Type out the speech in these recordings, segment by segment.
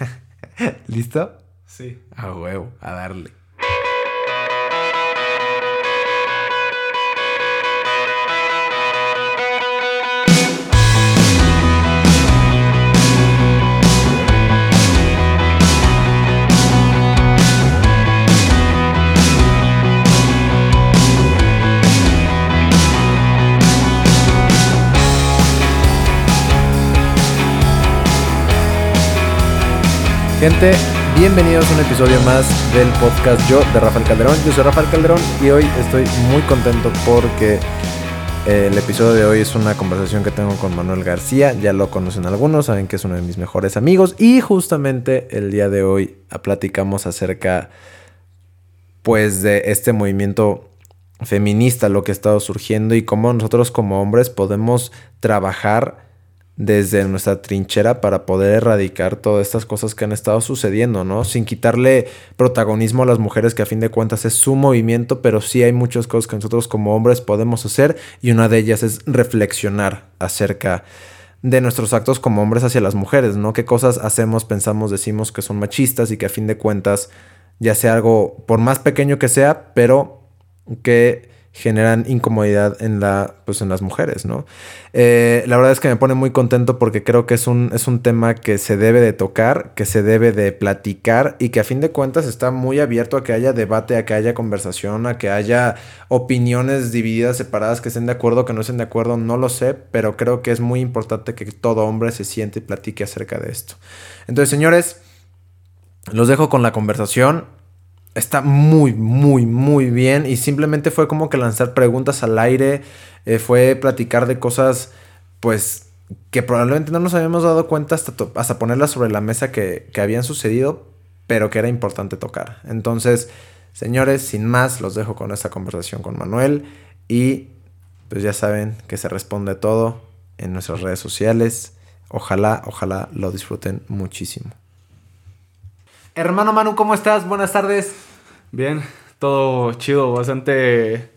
¿Listo? Sí. A huevo, a darle. Gente, bienvenidos a un episodio más del podcast Yo de Rafael Calderón. Yo soy Rafael Calderón y hoy estoy muy contento porque el episodio de hoy es una conversación que tengo con Manuel García. Ya lo conocen algunos, saben que es uno de mis mejores amigos. Y justamente el día de hoy platicamos acerca pues de este movimiento feminista, lo que ha estado surgiendo y cómo nosotros como hombres podemos trabajar desde nuestra trinchera para poder erradicar todas estas cosas que han estado sucediendo, ¿no? Sin quitarle protagonismo a las mujeres, que a fin de cuentas es su movimiento, pero sí hay muchas cosas que nosotros como hombres podemos hacer y una de ellas es reflexionar acerca de nuestros actos como hombres hacia las mujeres, ¿no? ¿Qué cosas hacemos, pensamos, decimos que son machistas y que a fin de cuentas ya sea algo, por más pequeño que sea, pero que generan incomodidad en, la, pues en las mujeres, ¿no? Eh, la verdad es que me pone muy contento porque creo que es un, es un tema que se debe de tocar, que se debe de platicar y que a fin de cuentas está muy abierto a que haya debate, a que haya conversación, a que haya opiniones divididas, separadas, que estén de acuerdo, que no estén de acuerdo, no lo sé, pero creo que es muy importante que todo hombre se siente y platique acerca de esto. Entonces, señores, los dejo con la conversación está muy, muy, muy bien. Y simplemente fue como que lanzar preguntas al aire. Eh, fue platicar de cosas, pues, que probablemente no nos habíamos dado cuenta hasta, hasta ponerlas sobre la mesa que, que habían sucedido, pero que era importante tocar. Entonces, señores, sin más, los dejo con esta conversación con Manuel. Y pues ya saben que se responde todo en nuestras redes sociales. Ojalá, ojalá lo disfruten muchísimo. Hermano Manu, ¿cómo estás? Buenas tardes. Bien, todo chido, bastante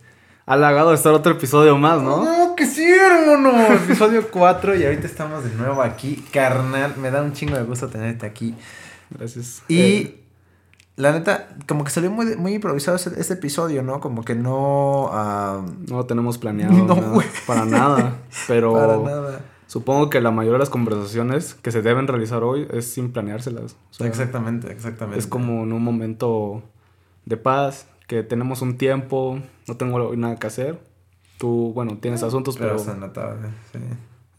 halagado de estar otro episodio más, ¿no? No, que sí, hermano. episodio 4 y ahorita estamos de nuevo aquí. Carnal, me da un chingo de gusto tenerte aquí. Gracias. Y eh, la neta, como que salió muy, muy improvisado este, episodio, ¿no? Como que no... no lo tenemos planeado. No, para nada. Pero... Para nada. Supongo que la mayoría de las conversaciones que se deben realizar hoy es sin planeárselas. exactamente, exactamente. Es como en un momento de paz, que tenemos un tiempo, no tengo nada que hacer. Tú, bueno, tienes ah, asuntos, pero... pero... sí.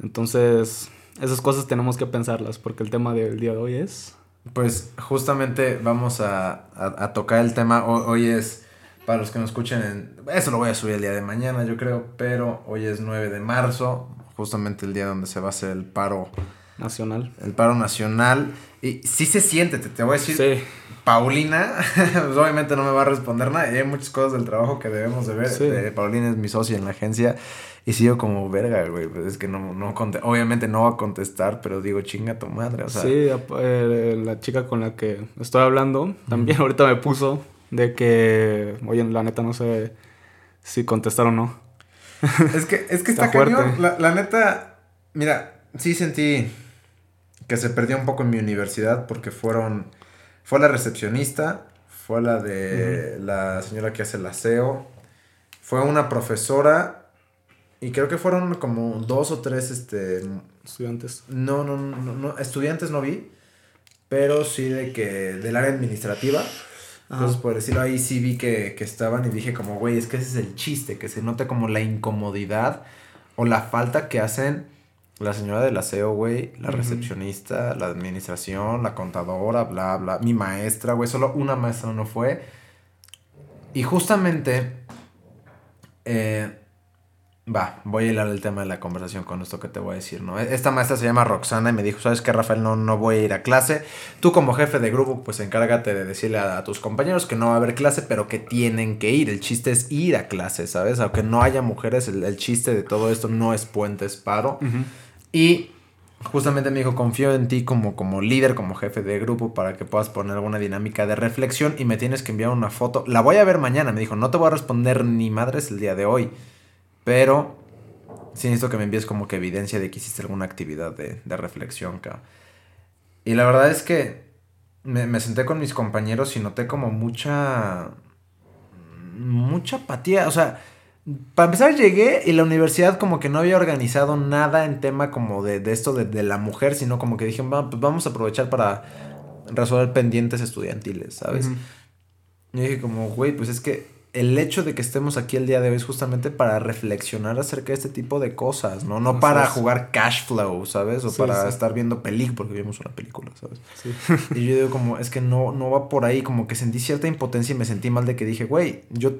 Entonces, esas cosas tenemos que pensarlas, porque el tema del día de hoy es... Pues justamente vamos a, a, tocar el tema, hoy, es, para los que nos escuchen, en, eso lo voy a subir el día de mañana, yo creo, pero hoy es 9 de marzo, justamente el día donde se va a hacer el paro nacional. El paro nacional. Y sí se siente, te, te voy a decir. Sí. Paulina, pues obviamente no me va a responder nada. Y hay muchas cosas del trabajo que debemos de ver. Paulina es mi socia en la agencia. Y sigo como verga, güey. Pues es que no, no obviamente no va a contestar, pero digo, chinga tu madre. O sea. Sí, eh, la chica con la que estoy hablando también ahorita me puso de que, oye, la neta no sé si contestar o no. Es que, es que está, está La, la neta, mira, sí sentí que se perdió un poco en mi universidad porque fueron fue la recepcionista, fue la de la señora que hace el aseo, fue una profesora y creo que fueron como dos o tres este, estudiantes. No, no, no, no, estudiantes no vi, pero sí de que del área administrativa. Entonces, por decirlo ahí, sí vi que, que estaban y dije como, güey, es que ese es el chiste, que se nota como la incomodidad o la falta que hacen la señora del aseo, güey, la recepcionista, la administración, la contadora, bla, bla, mi maestra, güey, solo una maestra no fue. Y justamente, eh, va, voy a hilar el tema de la conversación con esto que te voy a decir, ¿no? Esta maestra se llama Roxana y me dijo, ¿sabes qué, Rafael? No, no voy a ir a clase. Tú como jefe de grupo, pues encárgate de decirle a, tus compañeros que no va a haber clase, pero que tienen que ir. El chiste es ir a clase, ¿sabes? Aunque no haya mujeres, el, chiste de todo esto no es puentes paro. Y justamente me dijo, confío en ti como, como líder, como jefe de grupo, para que puedas poner alguna dinámica de reflexión y me tienes que enviar una foto. La voy a ver mañana, me dijo, no te voy a responder ni madres el día de hoy, pero sí necesito que me envíes como que evidencia de que hiciste alguna actividad de, reflexión, cabrón. Y la verdad es que me, senté con mis compañeros y noté como mucha. mucha apatía. O sea, para empezar llegué y la universidad como que no había organizado nada en tema como de, esto de, la mujer, sino como que dijeron, pues vamos a aprovechar para resolver pendientes estudiantiles, ¿sabes? Y dije como, güey, pues es que el hecho de que estemos aquí el día de hoy es justamente para reflexionar acerca de este tipo de cosas, ¿no? No para jugar cash flow, ¿sabes? O para estar viendo película, porque vimos una película, ¿sabes? Sí. y yo digo como, es que no, no va por ahí, como que sentí cierta impotencia y me sentí mal de que dije, güey, yo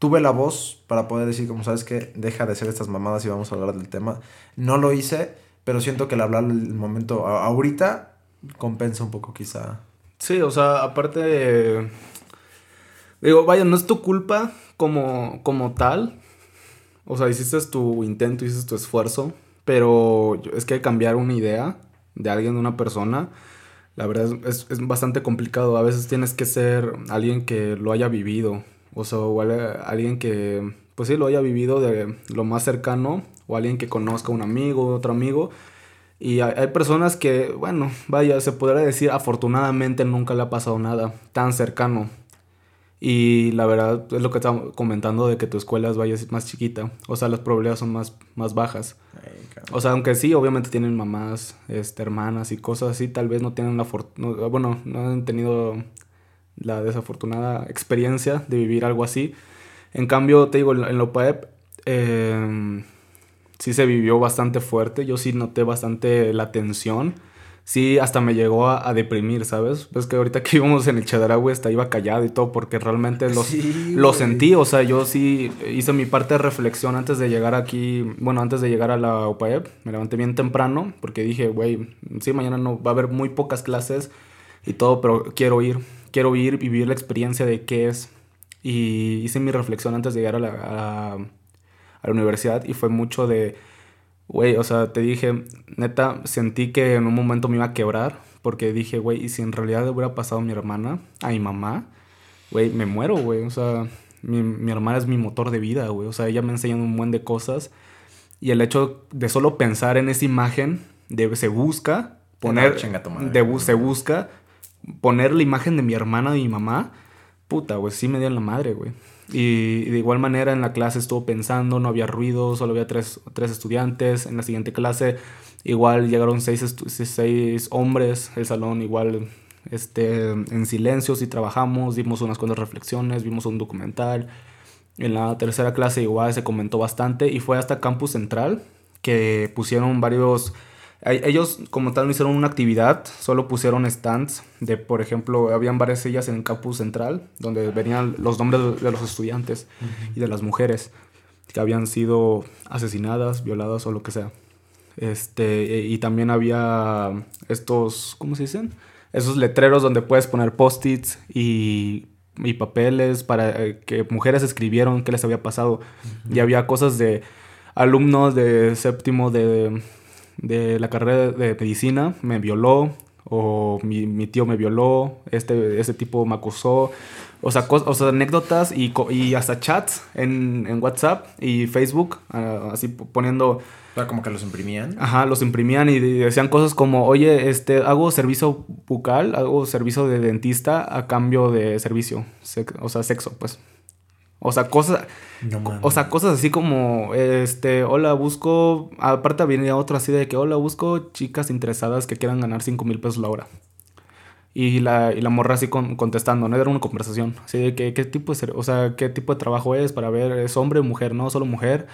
tuve la voz para poder decir como, ¿sabes qué? Deja de hacer estas mamadas y vamos a hablar del tema. No lo hice, pero siento que el hablar el momento ahorita compensa un poco quizá. Sí, o sea, aparte... Digo, vaya, no es tu culpa como, como tal. O sea, hiciste tu intento, hiciste tu esfuerzo. Pero es que cambiar una idea de alguien, de una persona, la verdad es, es, bastante complicado. A veces tienes que ser alguien que lo haya vivido. O sea, o alguien que, pues sí, lo haya vivido de lo más cercano. O alguien que conozca un amigo, otro amigo. Y hay, personas que, bueno, vaya, se podría decir, afortunadamente nunca le ha pasado nada tan cercano. Y la verdad es lo que estamos comentando de que tu escuela es más chiquita. O sea, las probabilidades son más, más bajas. o sea, aunque sí, obviamente tienen mamás, este, hermanas y cosas así, tal vez no tienen la fortuna, bueno, no han tenido la desafortunada experiencia de vivir algo así. En cambio, te digo, en lo PAEP eh, sí se vivió bastante fuerte. Yo sí noté bastante la tensión sí hasta me llegó a, deprimir, ¿sabes? Ves que ahorita que íbamos en el Chedraui hasta iba callado y todo porque realmente los, lo sentí, o sea, yo sí hice mi parte de reflexión antes de llegar aquí, bueno, antes de llegar a la OPAEP, me levanté bien temprano porque dije, güey, sí, mañana no va a haber muy pocas clases y todo, pero quiero ir, quiero ir, vivir la experiencia de qué es. Y hice mi reflexión antes de llegar a la, a la universidad y fue mucho de Güey, o sea, te dije, neta, sentí que en un momento me iba a quebrar. Porque dije, güey, ¿y si en realidad hubiera pasado a mi hermana, a mi mamá? Güey, me muero, güey. O sea, mi, mi hermana es mi motor de vida, güey. O sea, ella me ha enseñado un buen de cosas. Y el hecho de solo pensar en esa imagen, de se busca poner. De, se busca poner la imagen de mi hermana y mi mamá. Puta, güey, sí me dio la madre, güey. Y de igual manera en la clase estuvo pensando, no había ruido, solo había tres, estudiantes. En la siguiente clase igual llegaron seis, seis hombres, el salón igual este, en silencio, sí trabajamos, dimos unas cuantas reflexiones, vimos un documental. En la tercera clase igual se comentó bastante y fue hasta Campus Central que pusieron varios ellos como tal no hicieron una actividad, solo pusieron stands de, por ejemplo, habían varias sillas en el campus central donde venían los nombres de los estudiantes y de las mujeres que habían sido asesinadas, violadas o lo que sea. Este, y también había estos, ¿cómo se dicen? Esos letreros donde puedes poner post-its y, y, papeles para eh, que mujeres escribieron qué les había pasado. Y había cosas de alumnos de séptimo de de la carrera de medicina me violó, o mi, tío me violó, este, ese tipo me acusó. O sea, o sea anécdotas y, y, hasta chats en, en WhatsApp y Facebook, ah, así poniendo... como que los imprimían. Ajá, los imprimían y decían cosas como, oye, este, hago servicio bucal, hago servicio de dentista a cambio de servicio, o sea, sexo, pues. O sea, cosas. o sea, cosas así como. Este. Hola, busco. Aparte venía otro así de que. Hola, busco chicas interesadas que quieran ganar 5 mil pesos la hora. Y la, y la morra así contestando, ¿no? Era una conversación. Así de que, qué tipo de. O sea, qué tipo de trabajo es para ver. Es hombre o mujer, no solo mujer.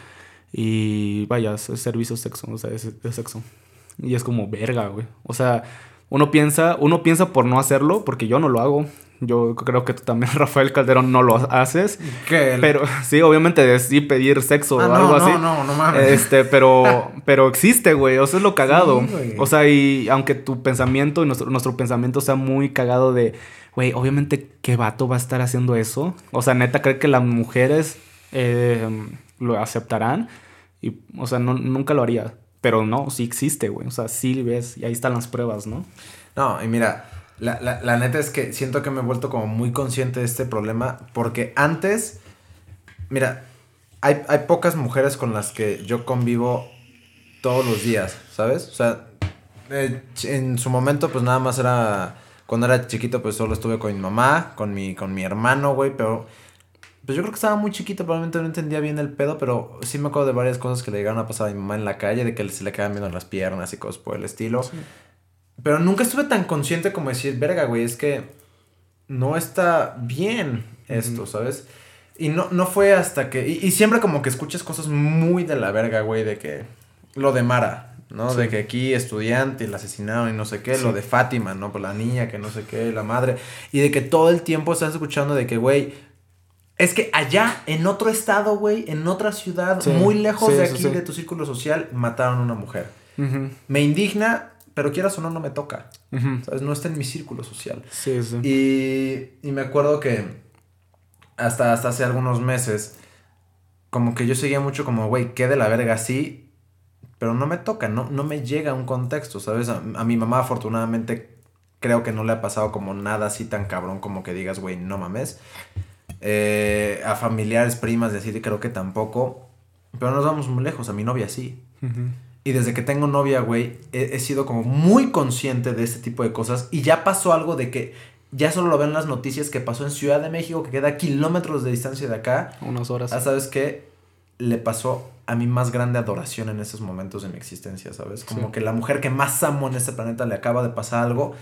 Y vaya, es servicio sexo. O sea, es, es sexo. Y es como verga, güey. O sea, uno piensa. Uno piensa por no hacerlo, porque yo no lo hago. Yo creo que tú también, Rafael Calderón, no lo haces. ¿Qué? Pero sí, obviamente sí pedir sexo ah, o algo así. No, no, no mames. Este, pero, pero existe, güey. O sea, es lo cagado. o sea, y aunque tu pensamiento y nuestro, nuestro pensamiento sea muy cagado de, güey, obviamente, ¿qué vato va a estar haciendo eso? O sea, neta, cree que las mujeres eh, lo aceptarán. Y, o sea, no, nunca lo haría. Pero no, sí existe, güey. O sea, sí ves, y ahí están las pruebas, ¿no? No, y mira, la, la, la, neta es que siento que me he vuelto como muy consciente de este problema porque antes, mira, hay, hay pocas mujeres con las que yo convivo todos los días, ¿sabes? O sea, eh, en su momento pues nada más era Cuando era chiquito, pues solo estuve con mi mamá, con mi, con mi hermano, güey, pero... Pues yo creo que estaba muy chiquito, probablemente no entendía bien el pedo, pero sí me acuerdo de varias cosas que le llegaron a pasar a mi mamá en la calle, de que se le quedaban viendo las piernas y cosas por el estilo. Pero nunca estuve tan consciente como decir, verga, güey, es que no está bien esto, ¿sabes? Y no, no fue hasta que. Y, siempre como que escuchas cosas muy de la verga, güey, de que. Lo de Mara, ¿no? De que aquí estudiante y la asesinaron y no sé qué. Lo de Fátima, ¿no? Por la niña, que no sé qué, la madre. Y de que todo el tiempo estás escuchando de que, güey. Es que allá, en otro estado, güey, en otra ciudad, muy lejos de aquí, de tu círculo social, mataron a una mujer. Me indigna, pero quieras o no, no me toca. ¿Sabes? No está en mi círculo social. Sí, sí. Y, y me acuerdo que hasta, hasta hace algunos meses, como que yo seguía mucho como, güey, qué de la verga así, pero no me toca, no, no me llega un contexto, ¿sabes? A, mi mamá afortunadamente creo que no le ha pasado como nada así tan cabrón como que digas, güey, no mames. Eh, a familiares, primas de así, creo que tampoco. Pero nos vamos muy lejos, a mi novia sí. Y desde que tengo novia, güey, he, sido como muy consciente de este tipo de cosas. Y ya pasó algo de que ya solo lo ven las noticias que pasó en Ciudad de México, que queda kilómetros de distancia de acá. Unas horas. Ah, ¿sabes qué? Le pasó a mi más grande adoración en esos momentos de mi existencia, ¿sabes? Como que la mujer que más amo en este planeta le acaba de pasar algo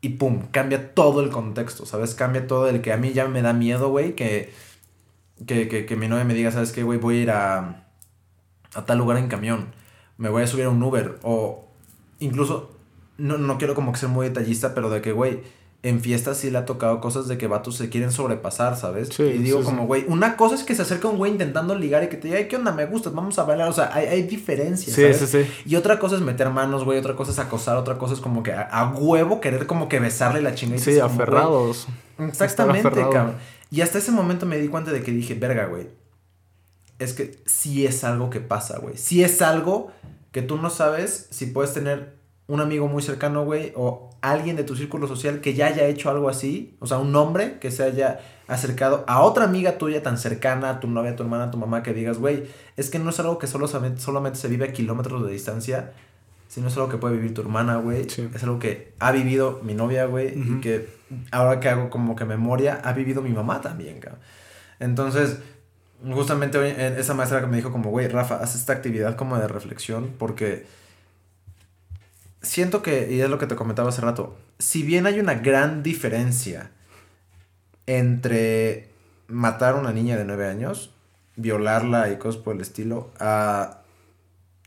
y pum, cambia todo el contexto, ¿sabes? Cambia todo el que a mí ya me da miedo, güey, que, que, que, que mi novia me diga, ¿sabes qué, güey? Voy a ir a a tal lugar en camión, me voy a subir a un Uber o incluso, no, no quiero como que ser muy detallista, pero de que, güey, en fiestas sí le ha tocado cosas de que vatos se quieren sobrepasar, ¿sabes? y digo como, güey, una cosa es que se acerca un güey intentando ligar y que te diga, ay, ¿qué onda? Me gustas, vamos a bailar. O sea, hay, hay diferencias, sí, Sí, sí. Y otra cosa es meter manos, güey, otra cosa es acosar, otra cosa es como que a, huevo querer como que besarle la chingada. Sí, aferrados. exactamente, cabrón. Y hasta ese momento me di cuenta de que dije, verga, güey, es que sí es algo que pasa, güey. Sí es algo que tú no sabes si puedes tener un amigo muy cercano, güey, o alguien de tu círculo social que ya haya hecho algo así, o sea, un hombre que se haya acercado a otra amiga tuya tan cercana, a tu novia, a tu hermana, a tu mamá, que digas, güey, es que no es algo que solo, solamente se vive a kilómetros de distancia, sino es algo que puede vivir tu hermana, güey. Es algo que ha vivido mi novia, güey, y que ahora que hago como que memoria, ha vivido mi mamá también, cabrón. Entonces, justamente hoy, esa maestra que me dijo como, güey, Rafa, haz esta actividad como de reflexión porque siento que, y es lo que te comentaba hace rato, si bien hay una gran diferencia entre matar a una niña de nueve años, violarla y cosas por el estilo, a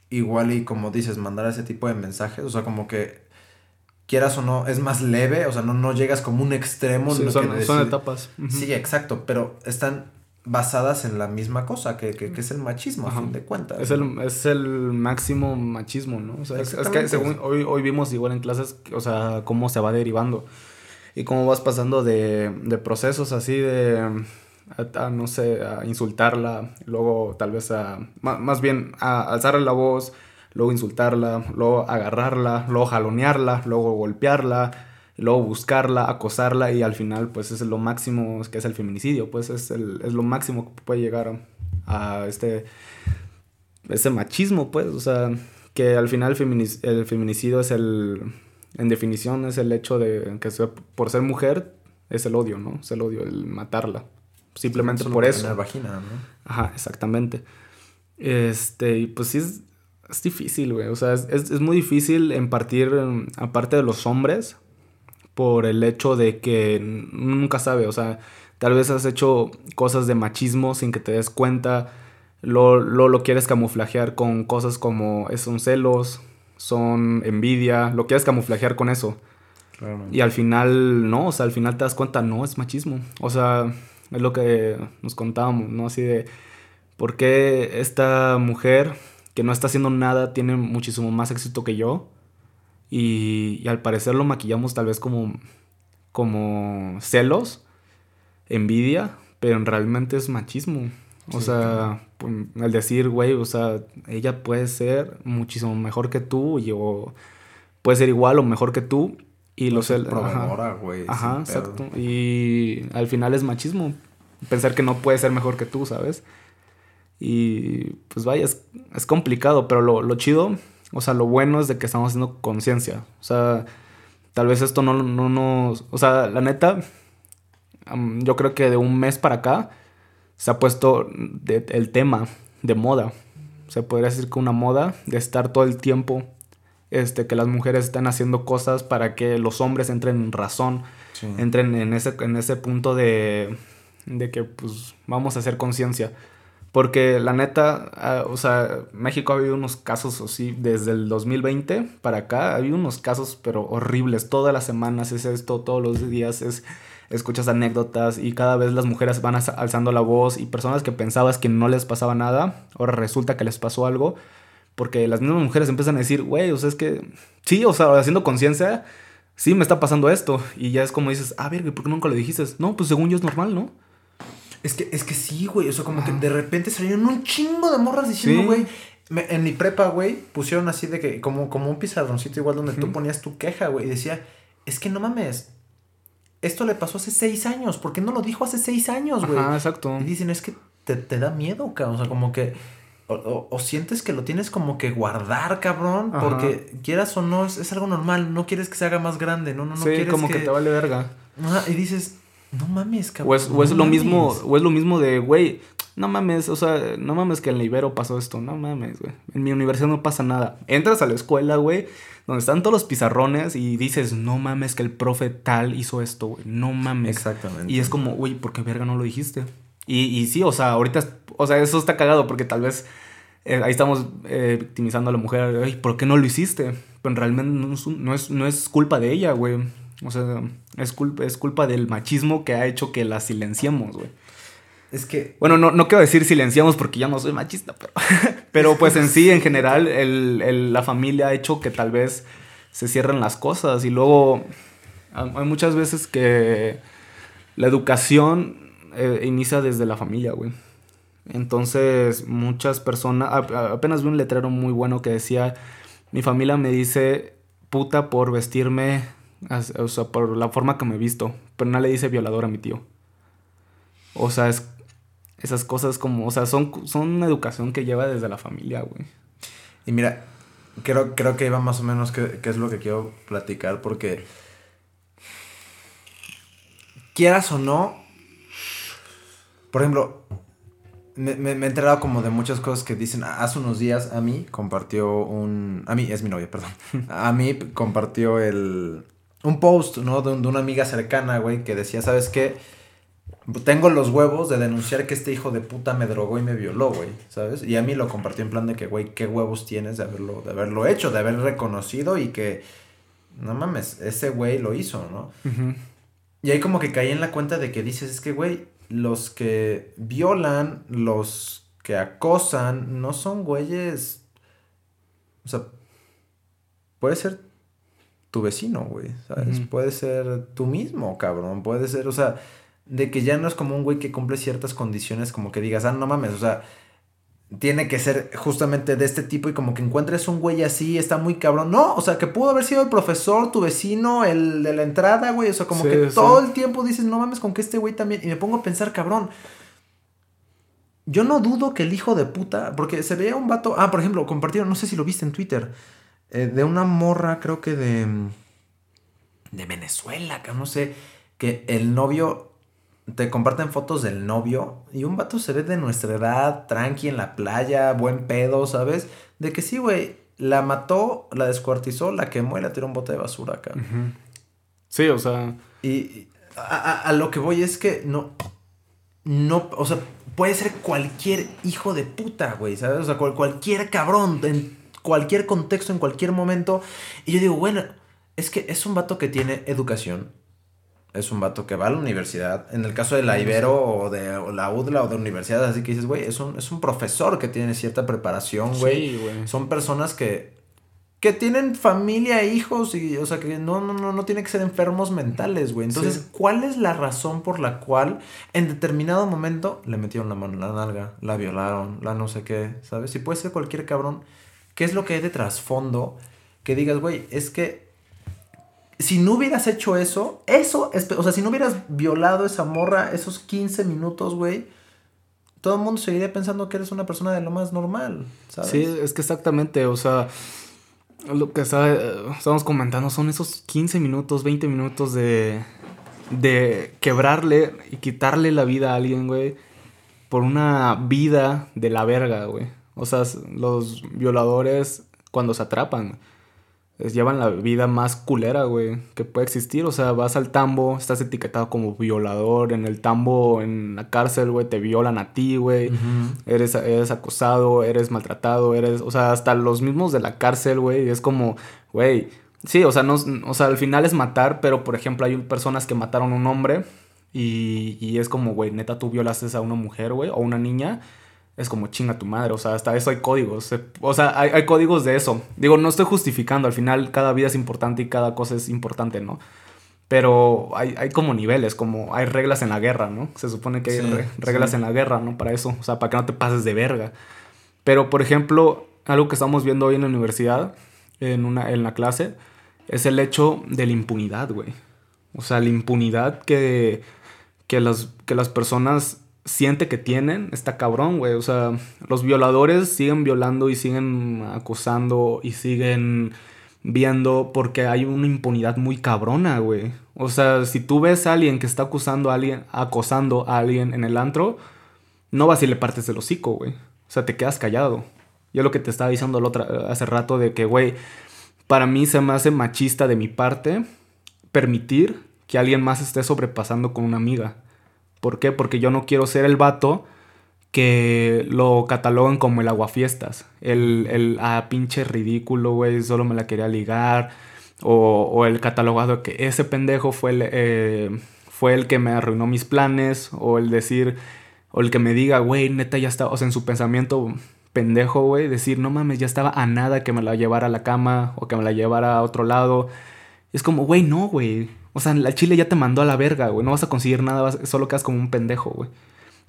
igual y como dices, mandar ese tipo de mensajes, o sea, como que quieras o no, es más leve, o sea, no, no llegas como un extremo. son, son etapas. Sí, exacto, pero están basadas en la misma cosa, que, que, que es el machismo, a fin de cuentas. Es, el, es el máximo machismo, ¿no? O sea, es, que según hoy, hoy vimos igual en clases, o sea, cómo se va derivando y cómo vas pasando de, de procesos así de, a, no sé, a insultarla, luego tal vez a, más, bien a alzarle la voz, luego insultarla, luego agarrarla, luego jalonearla, luego golpearla luego buscarla, acosarla y al final pues es lo máximo que es el feminicidio, pues es, el, es lo máximo que puede llegar a, este, este machismo, pues, o sea, que al final el, feminicidio es el, en definición es el hecho de que por ser mujer es el odio, ¿no? Es el odio, el matarla. Simplemente por eso. vagina, ¿no? Ajá, exactamente. Este, y pues sí es, es difícil, güey. O sea, es, es, es, muy difícil en partir, aparte de los hombres, por el hecho de que nunca sabe, o sea, tal vez has hecho cosas de machismo sin que te des cuenta, lo, lo, quieres camuflajear con cosas como son celos, son envidia, lo quieres camuflajear con eso. Y al final, no, o sea, al final te das cuenta, no, es machismo. O sea, es lo que nos contábamos, ¿no? Así de, ¿por qué esta mujer que no está haciendo nada tiene muchísimo más éxito que yo? Y, al parecer lo maquillamos tal vez como, como celos, envidia, pero realmente es machismo. O sea, el pues, decir, güey, o sea, ella puede ser muchísimo mejor que tú, y, o puede ser igual o mejor que tú, y lo sé. Ajá, ajá exacto. Y al final es machismo. Pensar que no puede ser mejor que tú, ¿sabes? Y pues vaya, es, es complicado, pero lo, lo chido o sea, lo bueno es de que estamos haciendo conciencia. O sea, tal vez esto no, no nos... O sea, la neta, yo creo que de un mes para acá se ha puesto el tema de moda. Se podría decir que una moda de estar todo el tiempo, este, que las mujeres estén haciendo cosas para que los hombres entren en razón, entren en ese, en ese punto de, de que pues vamos a hacer conciencia. Porque la neta, ah, o sea, México ha habido unos casos así desde el 2020 para acá. Ha habido unos casos, pero horribles. Todas las semanas es esto, todos los días es. Escuchas anécdotas y cada vez las mujeres van alzando la voz y personas que pensabas que no les pasaba nada, ahora resulta que les pasó algo. Porque las mismas mujeres empiezan a decir, güey, o sea, es que sí, o sea, haciendo conciencia, sí me está pasando esto. Y ya es como dices, ah, ver, ¿por qué nunca lo dijiste? No, pues según yo es normal, ¿no? Es que, es que sí, güey. O sea, como que de repente salieron un chingo de morras diciendo, güey. En mi prepa, güey, pusieron así de que, como, como un pizarroncito igual donde tú ponías tu queja, güey. Y decía, es que no mames. Esto le pasó hace seis años. ¿Por qué no lo dijo hace seis años, güey? Ah, exacto. Y dicen, es que te, da miedo, cabrón. O sea, como que. O, sientes que lo tienes como que guardar, cabrón. Porque quieras o no, es, algo normal. No quieres que se haga más grande. No, no, no sí, como que... te vale verga. Ajá, y dices, no mames, cabrón. O es, lo mismo, o es lo mismo de, güey, no mames, o sea, no mames que en la Ibero pasó esto, no mames, güey. En mi universidad no pasa nada. Entras a la escuela, güey, donde están todos los pizarrones y dices, no mames que el profe tal hizo esto, güey, no mames. Exactamente. Y es como, güey, ¿por qué verga no lo dijiste? Y, y sí, o sea, ahorita, o sea, eso está cagado porque tal vez eh, ahí estamos eh, victimizando a la mujer, ay, ¿por qué no lo hiciste? Pero realmente no es, no es culpa de ella, güey. O sea, es culpa, es culpa del machismo que ha hecho que la silenciemos, güey. Es que. Bueno, no, no quiero decir silenciamos porque ya no soy machista, pero. pero pues en sí, en general, el, la familia ha hecho que tal vez se cierren las cosas. Y luego. Hay muchas veces que la educación eh, inicia desde la familia, güey. Entonces, muchas personas. apenas vi un letrero muy bueno que decía: Mi familia me dice puta por vestirme o sea, por la forma que me he visto. Pero no le dice violador a mi tío. O sea, es, esas cosas como, o sea, son, son una educación que lleva desde la familia, güey. Y mira, creo, creo que iba más o menos que, es lo que quiero platicar porque quieras o no, por ejemplo, me, me, he enterado como de muchas cosas que dicen. Hace unos días a mí compartió un... A mí, es mi novia, perdón. A mí compartió el, un post, ¿no? De, una amiga cercana, güey, que decía, ¿sabes qué? Tengo los huevos de denunciar que este hijo de puta me drogó y me violó, güey, ¿sabes? Y a mí lo compartió en plan de que, güey, ¿qué huevos tienes de haberlo, de haberlo hecho, de haber reconocido y que, no mames, ese güey lo hizo, ¿no? Y ahí como que caí en la cuenta de que dices, es que, güey, los que violan, los que acosan, no son güeyes, o sea, puede ser tu vecino, güey, ¿sabes? Puede ser tú mismo, cabrón, puede ser, o sea, de que ya no es como un güey que cumple ciertas condiciones, como que digas, ah, no mames, o sea, tiene que ser justamente de este tipo y como que encuentres un güey así, está muy cabrón. No, o sea, que pudo haber sido el profesor, tu vecino, el de la entrada, güey, o sea, como que todo el tiempo dices, no mames, con que este güey también, y me pongo a pensar, cabrón. Yo no dudo que el hijo de puta, porque se veía un vato, ah, por ejemplo, compartieron, no sé si lo viste en Twitter, eh, de una morra, creo que de, de Venezuela, que no sé, que el novio, te comparten fotos del novio y un vato se ve de nuestra edad, tranqui en la playa, buen pedo, ¿sabes? De que sí, güey, la mató, la descuartizó, la quemó y la tiró un bote de basura acá. Sí, o sea... Y a, a, lo que voy es que no, no, o sea, puede ser cualquier hijo de puta, güey, ¿sabes? O sea, cualquier cabrón cualquier contexto, en cualquier momento. Y yo digo, bueno, es que es un vato que tiene educación. Es un vato que va a la universidad. En el caso de la Ibero o de la UDLA o de universidad, así que dices, güey, es un, es un profesor que tiene cierta preparación, güey. Sí, güey. Son personas que, que tienen familia, hijos y, o sea, que no, no, no, no tienen que ser enfermos mentales, güey. Entonces, ¿cuál es la razón por la cual en determinado momento le metieron la mano en la nalga, la violaron, la no sé qué, ¿sabes? Y puede ser cualquier cabrón ¿Qué es lo que hay de trasfondo? Que digas, güey, es que si no hubieras hecho eso, eso, o sea, si no hubieras violado esa morra esos 15 minutos, güey, todo el mundo seguiría pensando que eres una persona de lo más normal, ¿sabes? Sí, es que exactamente, o sea, lo que está, estamos comentando son esos 15 minutos, 20 minutos de, de quebrarle y quitarle la vida a alguien, güey, por una vida de la verga, güey. O sea, los violadores cuando se atrapan, llevan la vida más culera, güey, que puede existir. O sea, vas al tambo, estás etiquetado como violador. En el tambo, en la cárcel, güey, te violan a ti, güey. eres, eres acosado, eres maltratado, eres. O sea, hasta los mismos de la cárcel, güey. Es como, güey. Sí, o sea, no, o sea, al final es matar, pero por ejemplo, hay personas que mataron a un hombre. Y, y es como, güey, neta, tú violaste a una mujer, güey, o una niña es como chinga tu madre. O sea, hasta eso hay códigos. O sea, hay, códigos de eso. Digo, no estoy justificando. Al final, cada vida es importante y cada cosa es importante, ¿no? Pero hay, hay como niveles, como hay reglas en la guerra, ¿no? Se supone que hay reglas en la guerra, ¿no? Para eso. O sea, para que no te pases de verga. Pero, por ejemplo, algo que estamos viendo hoy en la universidad, en, una, en la clase, es el hecho de la impunidad, güey. O sea, la impunidad que, que, las, que las personas siente que tienen, está cabrón, güey. O sea, los violadores siguen violando y siguen acosando y siguen viendo porque hay una impunidad muy cabrona, güey. O sea, si tú ves a alguien que está acusando a alguien, acosando a alguien en el antro, no vas y le partes el hocico, güey. O sea, te quedas callado. Yo lo que te estaba diciendo hace rato de que, güey, para mí se me hace machista de mi parte permitir que alguien más esté sobrepasando con una amiga. ¿Por qué? Porque yo no quiero ser el vato que lo catalogan como el aguafiestas. El, el ah, pinche ridículo, güey, solo me la quería ligar. O, el catalogado que ese pendejo fue el, eh, fue el que me arruinó mis planes. O el decir, o el que me diga, güey, neta ya está, o sea, en su pensamiento pendejo, güey, decir, no mames, ya estaba a nada que me la llevara a la cama o que me la llevara a otro lado. Es como, güey, no, güey. O sea, la Chile ya te mandó a la verga, güey. No vas a conseguir nada, solo quedas como un pendejo, güey.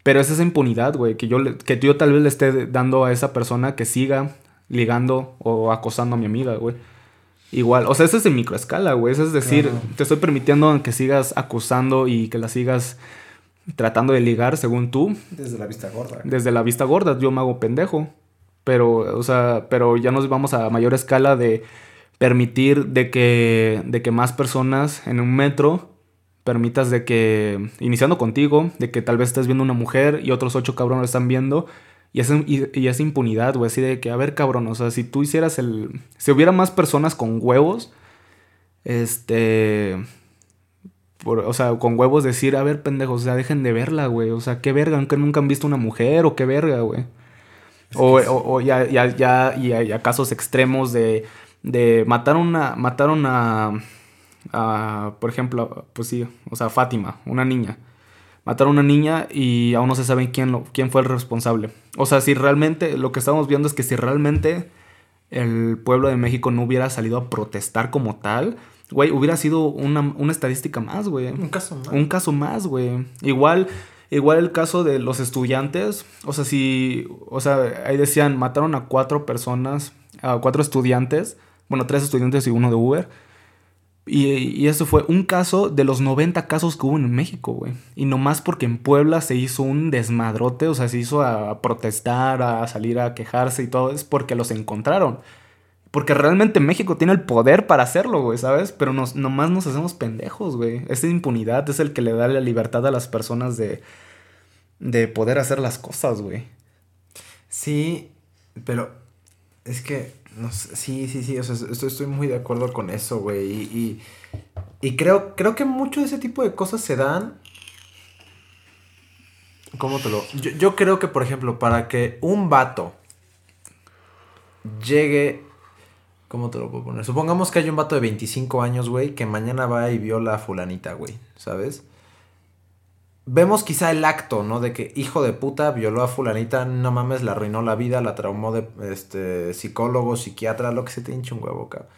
Pero es esa impunidad, güey, que yo, que yo tal vez le esté dando a esa persona que siga ligando o acosando a mi amiga, güey. Igual, o sea, eso es de microescala, güey. Eso es decir, te estoy permitiendo que sigas acusando y que la sigas tratando de ligar según tú. Desde la vista gorda. Desde la vista gorda, yo me hago pendejo. Pero, o sea, pero ya nos vamos a mayor escala de permitir de que, de que más personas en un metro permitas de que, iniciando contigo, de que tal vez estés viendo una mujer y otros ocho cabrones están viendo, y esa, y, esa impunidad, güey, así de que, a ver, cabrón, o sea, si tú hicieras el... Si hubiera más personas con huevos, este... o sea, con huevos decir, a ver, pendejos, o sea, dejen de verla, güey, o sea, qué verga, aunque nunca han visto una mujer, o qué verga, güey. O, o, ya, ya, ya, y hay casos extremos de de matar una, mataron a, por ejemplo, pues sí, o sea, Fátima, una niña. Mataron a una niña y aún no se sabe quién, lo, quién fue el responsable. O sea, si realmente, lo que estamos viendo es que si realmente el pueblo de México no hubiera salido a protestar como tal, güey, hubiera sido una, una estadística más, güey. Un caso más. Un caso más, güey. Igual, igual el caso de los estudiantes, o sea, si, o sea, ahí decían, mataron a cuatro personas, a cuatro estudiantes bueno, tres estudiantes y uno de Uber. Y, y, eso fue un caso de los 90 casos que hubo en México, güey. Y nomás porque en Puebla se hizo un desmadrote, o sea, se hizo a protestar, a salir a quejarse y todo, es porque los encontraron. Porque realmente México tiene el poder para hacerlo, güey, ¿sabes? Pero nos, nomás nos hacemos pendejos, güey. Esa impunidad es el que le da la libertad a las personas de, de poder hacer las cosas, güey. Sí, pero es que no sí, sí, sí, o sea, estoy, estoy muy de acuerdo con eso, güey. Y, y, creo, creo que mucho de ese tipo de cosas se dan. ¿Cómo te lo.? Yo, yo creo que, por ejemplo, para que un vato llegue. ¿Cómo te lo puedo poner? Supongamos que hay un vato de 25 años, güey, que mañana va y viola a Fulanita, güey, ¿sabes? Vemos quizá el acto, ¿no? De que hijo de puta violó a fulanita, no mames, le arruinó la vida, la traumó de este psicólogo, psiquiatra, lo que se te hincha un huevo, cabrón.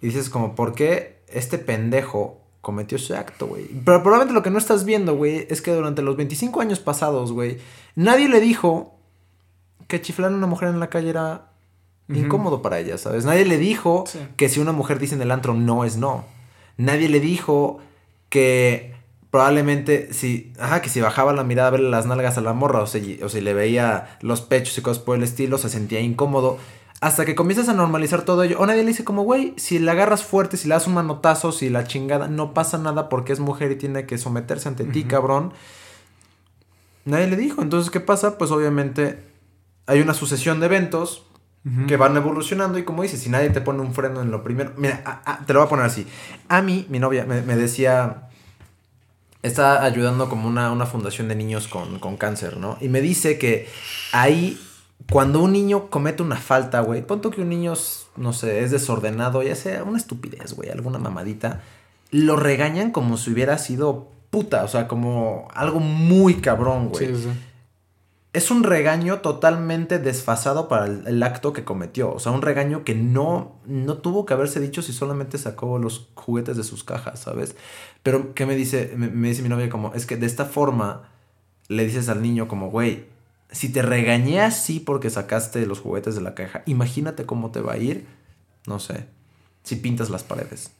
Y dices como, ¿por qué este pendejo cometió ese acto, güey? Pero probablemente lo que no estás viendo, güey, es que durante los 25 años pasados, güey, nadie le dijo que chiflar a una mujer en la calle era incómodo para ella, ¿sabes? Nadie le dijo que si una mujer dice en el antro no es no. Nadie le dijo que probablemente si, ajá, que si bajaba la mirada a verle las nalgas a la morra o si, o si le veía los pechos y cosas por el estilo, se sentía incómodo. Hasta que comienzas a normalizar todo ello. O nadie le dice como, güey, si la agarras fuerte, si le das un manotazo, si la chingada, no pasa nada porque es mujer y tiene que someterse ante ti, cabrón. Nadie le dijo. Entonces, ¿qué pasa? Pues obviamente hay una sucesión de eventos que van evolucionando y como dices, si nadie te pone un freno en lo primero... Mira, te lo voy a poner así. A mí, mi novia, me, decía... Está ayudando como una, una fundación de niños con, con cáncer, ¿no? Y me dice que ahí cuando un niño comete una falta, güey, ponto que un niño, no sé, es desordenado, ya sea una estupidez, güey, alguna mamadita, lo regañan como si hubiera sido puta, o sea, como algo muy cabrón, güey. Sí, sí. Es un regaño totalmente desfasado para el, acto que cometió. O sea, un regaño que no, no tuvo que haberse dicho si solamente sacó los juguetes de sus cajas, ¿sabes? Pero, ¿qué me dice? Me, me dice mi novia como, es que de esta forma le dices al niño como, güey, si te regañé así porque sacaste los juguetes de la caja, imagínate cómo te va a ir, no sé, si pintas las paredes,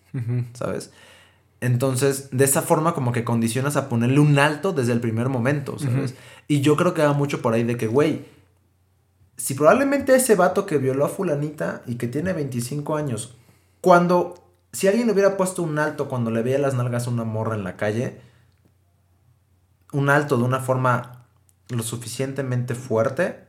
¿sabes? Entonces, de esa forma como que condicionas a ponerle un alto desde el primer momento, ¿sabes? Y yo creo que va mucho por ahí de que, güey, si probablemente ese vato que violó a fulanita y que tiene 25 años, cuando, si alguien le hubiera puesto un alto cuando le veía las nalgas a una morra en la calle, un alto de una forma lo suficientemente fuerte,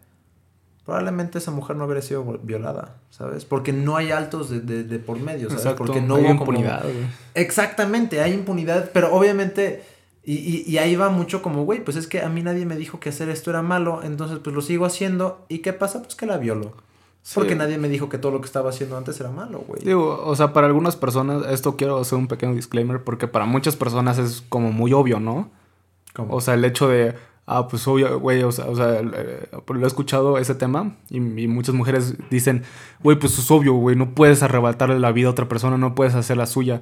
probablemente esa mujer no hubiera sido violada, ¿sabes? Porque no hay altos de, de, por medio, ¿sabes? Porque no hay hubo impunidad. Exactamente, hay impunidad, pero obviamente... Y, y, ahí va mucho como, güey, pues es que a mí nadie me dijo que hacer esto era malo, entonces pues lo sigo haciendo. ¿Y qué pasa? Pues que la violo. Porque nadie me dijo que todo lo que estaba haciendo antes era malo, güey. Digo, o sea, para algunas personas, esto quiero hacer un pequeño disclaimer, porque para muchas personas es como muy obvio, ¿no? O sea, el hecho de, ah, pues obvio, güey, o sea, o sea eh, lo he escuchado ese tema y, muchas mujeres dicen, güey, pues es obvio, güey, no puedes arrebatarle la vida a otra persona, no puedes hacer la suya.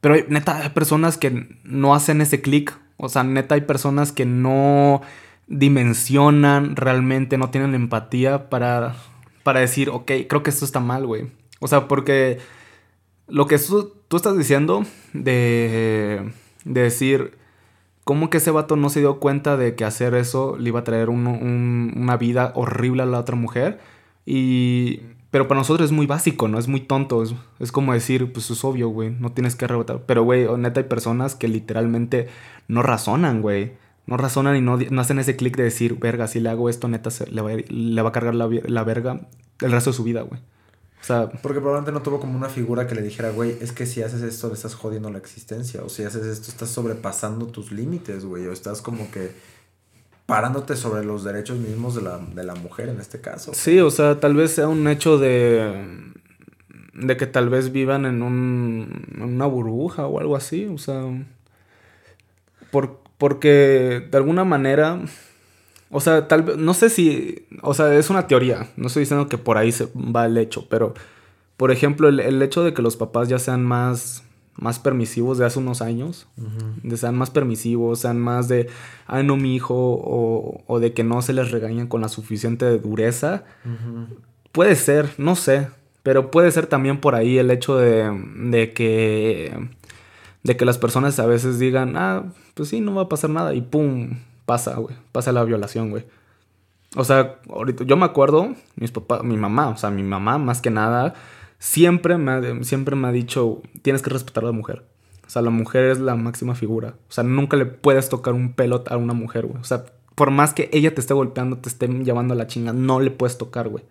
Pero neta, hay personas que no hacen ese clic, o sea, neta, hay personas que no dimensionan realmente, no tienen empatía para, para decir, ok, creo que esto está mal, güey. O sea, porque lo que tú, tú estás diciendo de, de decir, ¿Cómo que ese vato no se dio cuenta de que hacer eso le iba a traer una vida horrible a la otra mujer? Y... Pero para nosotros es muy básico, ¿no? Es muy tonto. Es, como decir, pues es obvio, güey. No tienes que rebotar. Pero, güey, neta hay personas que literalmente no razonan, güey. No razonan y no, hacen ese clic de decir, verga, si le hago esto, neta, le, va le va a cargar la, la verga el resto de su vida, güey. O sea, porque probablemente no tuvo como una figura que le dijera, güey, es que si haces esto le estás jodiendo la existencia. O si haces esto estás sobrepasando tus límites, güey. O estás como que parándote sobre los derechos mismos de la, mujer en este caso. Sí, o sea, tal vez sea un hecho de. de que tal vez vivan en, un, en una burbuja o algo así. O sea. Por, porque de alguna manera. O sea, tal vez, no sé si, o sea, es una teoría, no estoy diciendo que por ahí se va el hecho, pero, por ejemplo, el, hecho de que los papás ya sean más, más permisivos de hace unos años, de sean más permisivos, sean más de, ay no mi hijo, o, o de que no se les regañan con la suficiente dureza, puede ser, no sé, pero puede ser también por ahí el hecho de, de que, de que las personas a veces digan, ah, pues sí, no va a pasar nada, y pum, pasa, güey. Pasa la violación, güey. O sea, ahorita yo me acuerdo, mis papás, mi mamá, o sea, mi mamá más que nada, siempre me, ha, siempre me ha dicho, tienes que respetar a la mujer. O sea, la mujer es la máxima figura. O sea, nunca le puedes tocar un pelo a una mujer, güey. O sea, por más que ella te esté golpeando, te esté llevando a la chinga, no le puedes tocar, güey.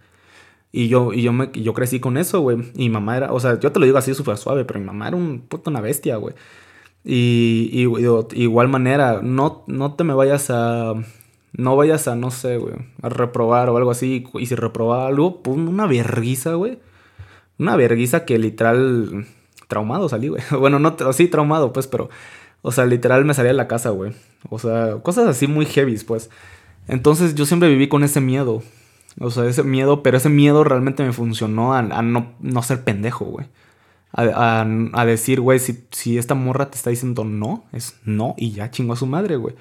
Y yo, y yo, me, yo crecí con eso, güey. Y mi mamá era, o sea, yo te lo digo así súper suave, pero mi mamá era un puto una bestia, güey. Y, y, igual manera, no, no te me vayas a. No vayas a, no sé, güey, a reprobar o algo así. Y si reprobaba algo, pues una verguiza, güey. Una verguiza que literal. Traumado salí, güey. Bueno, no, sí, traumado, pues, pero. O sea, literal me salía de la casa, güey. O sea, cosas así muy heavy, pues. Entonces yo siempre viví con ese miedo. O sea, ese miedo, pero ese miedo realmente me funcionó a, a no, no ser pendejo, güey a, decir, güey, si, si, esta morra te está diciendo no, es no y ya chingó a su madre, güey.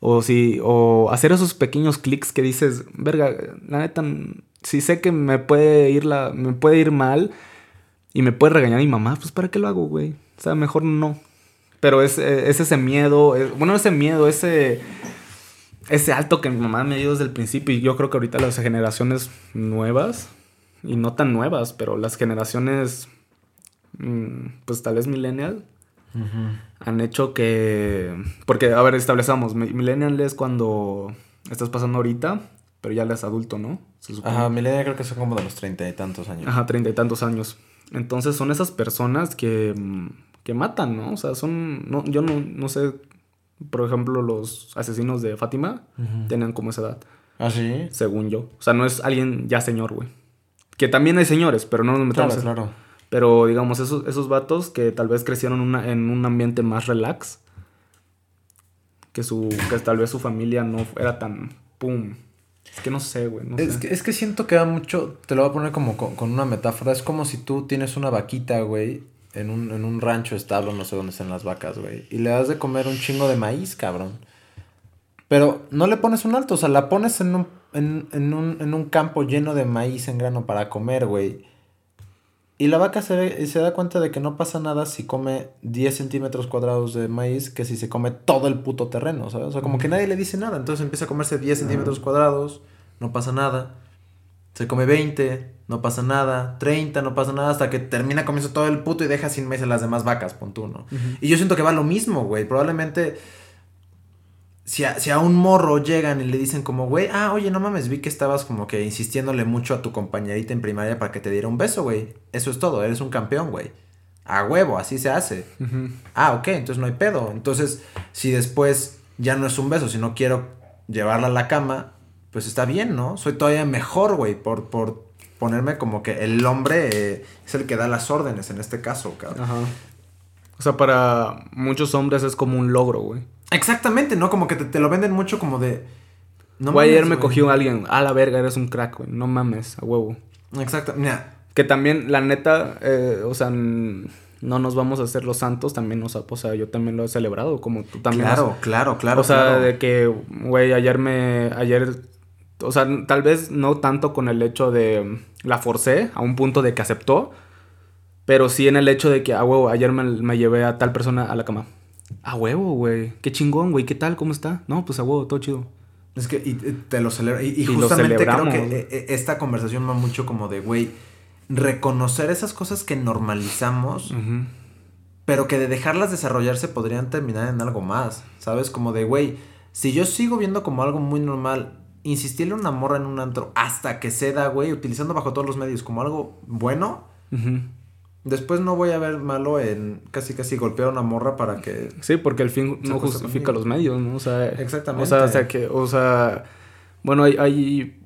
O si, o hacer esos pequeños clics que dices, verga, la neta, si sé que me puede ir la, me puede ir mal y me puede regañar mi mamá, pues para qué lo hago, güey. O sea, mejor no. Pero es, es ese miedo, bueno, ese miedo, ese, ese alto que mi mamá me dio desde el principio y yo creo que ahorita las generaciones nuevas y no tan nuevas, pero las generaciones, mm, pues tal vez millennial, han hecho que... Porque, a ver, establecemos, millennial es cuando estás pasando ahorita, pero ya eres adulto, ¿no? Ajá, millennial creo que son como de los treinta y tantos años. Ajá, treinta y tantos años. Entonces son esas personas que, mm, que matan, ¿no? O sea, son... No, yo no, no sé, por ejemplo, los asesinos de Fátima tenían como esa edad. ¿Ah, sí? Según yo. O sea, no es alguien ya señor, güey. Que también hay señores, pero no nos metamos. Claro, claro. Pero digamos, esos, esos vatos que tal vez crecieron en un ambiente más relax. Que su. que tal vez su familia no era tan. pum. Es que no sé, güey. es, Que, es que siento que va mucho. Te lo voy a poner como con, una metáfora. Es como si tú tienes una vaquita, güey. En un, en un rancho, establo, no sé dónde están las vacas, güey. Y le das de comer un chingo de maíz, cabrón. Pero no le pones un alto, o sea, la pones en un, en, un, en un campo lleno de maíz en grano para comer, güey. Y la vaca se, se da cuenta de que no pasa nada si come 10 centímetros cuadrados de maíz que si se come todo el puto terreno, ¿sabes? O sea, como que nadie le dice nada. Entonces empieza a comerse 10 centímetros cuadrados, no pasa nada. Se come 20, no pasa nada. 30, no pasa nada. Hasta que termina comiendo todo el puto y deja sin maíz a las demás vacas, pon tú, ¿no? Y yo siento que va lo mismo, güey. Probablemente si a, un morro llegan y le dicen como, güey, ah, oye, no mames, vi que estabas como que insistiéndole mucho a tu compañerita en primaria para que te diera un beso, güey. Eso es todo, eres un campeón, güey. A huevo, así se hace. Ah, ok, entonces no hay pedo. Entonces, si después ya no es un beso, si no quiero llevarla a la cama, pues está bien, ¿no? Soy todavía mejor, güey, por, por ponerme como que el hombre eh, es el que da las órdenes en este caso, cabrón. Ajá. O sea, para muchos hombres es como un logro, güey. Exactamente, ¿no? Como que te, lo venden mucho como de... No güey, ayer me cogió alguien, a la verga, eres un crack, güey. No mames, a huevo. Exacto, mira. Que también, la neta, eh, o sea, no nos vamos a hacer los santos, también, o sea, o sea, yo también lo he celebrado, como tú también. Claro, claro, claro. O sea, de que, güey, ayer me, ayer, o sea, tal vez no tanto con el hecho de la forcé a un punto de que aceptó, pero sí en el hecho de que, a huevo, ayer me, llevé a tal persona a la cama. A huevo, güey. Qué chingón, güey. ¿Qué tal? ¿Cómo está? No, pues a huevo, todo chido. Es que y, te lo celebro. Y, justamente creo que e, e, esta conversación va mucho como de, güey, reconocer esas cosas que normalizamos, pero que de dejarlas desarrollarse podrían terminar en algo más. ¿Sabes? Como de, güey, si yo sigo viendo como algo muy normal, insistirle una morra en un antro hasta que ceda, güey, utilizando bajo todos los medios como algo bueno. Después no voy a ver malo en casi casi golpear a una morra para que... Sí, porque el fin no justifica los medios, ¿no? O sea... Exactamente. O sea, que... O sea... Bueno, hay, hay...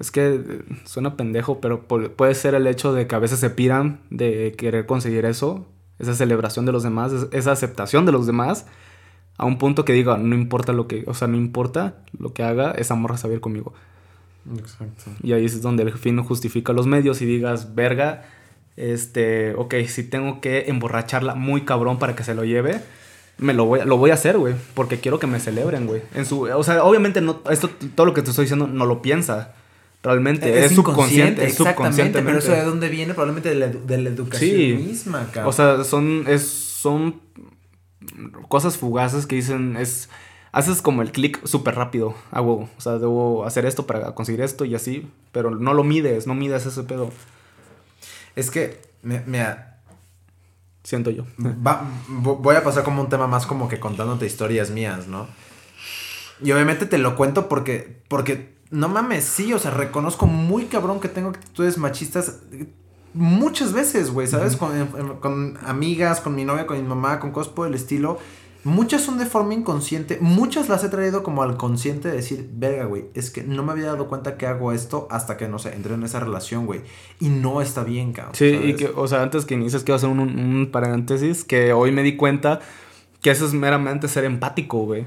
Es que suena pendejo, pero puede ser el hecho de que a veces se pidan de querer conseguir eso, esa celebración de los demás, esa aceptación de los demás, a un punto que diga, no importa lo que, o sea, no importa lo que haga, esa morra saber conmigo. Exacto. Y ahí es donde el fin no justifica los medios y digas, verga, este, ok, si tengo que emborracharla muy cabrón para que se lo lleve, me lo voy, lo voy a hacer, güey, porque quiero que me celebren, güey. En su, o sea, obviamente no, esto, todo lo que te estoy diciendo no lo piensa. Realmente, es, subconsciente, es subconsciente. Pero eso de dónde viene, probablemente de la, de la educación misma, cabrón. O sea, son, es, son cosas fugaces que dicen, es, haces como el clic súper rápido, a O sea, debo hacer esto para conseguir esto y así, pero no lo mides, no mides ese pedo. Es que, mira, Siento yo. voy a pasar como un tema más como que contándote historias mías, ¿no? Y obviamente te lo cuento porque, porque, no mames, sí, o sea, reconozco muy cabrón que tengo actitudes machistas muchas veces, güey, ¿sabes? con, con, amigas, con mi novia, con mi mamá, con cosas por el estilo. Muchas son de forma inconsciente, muchas las he traído como al consciente de decir, verga, güey, es que no me había dado cuenta que hago esto hasta que, no sé, entré en esa relación, güey. Y no está bien, cabrón. Sí, y que, o sea, antes que inicies, quiero hacer un, paréntesis, que hoy me di cuenta que eso es meramente ser empático, güey.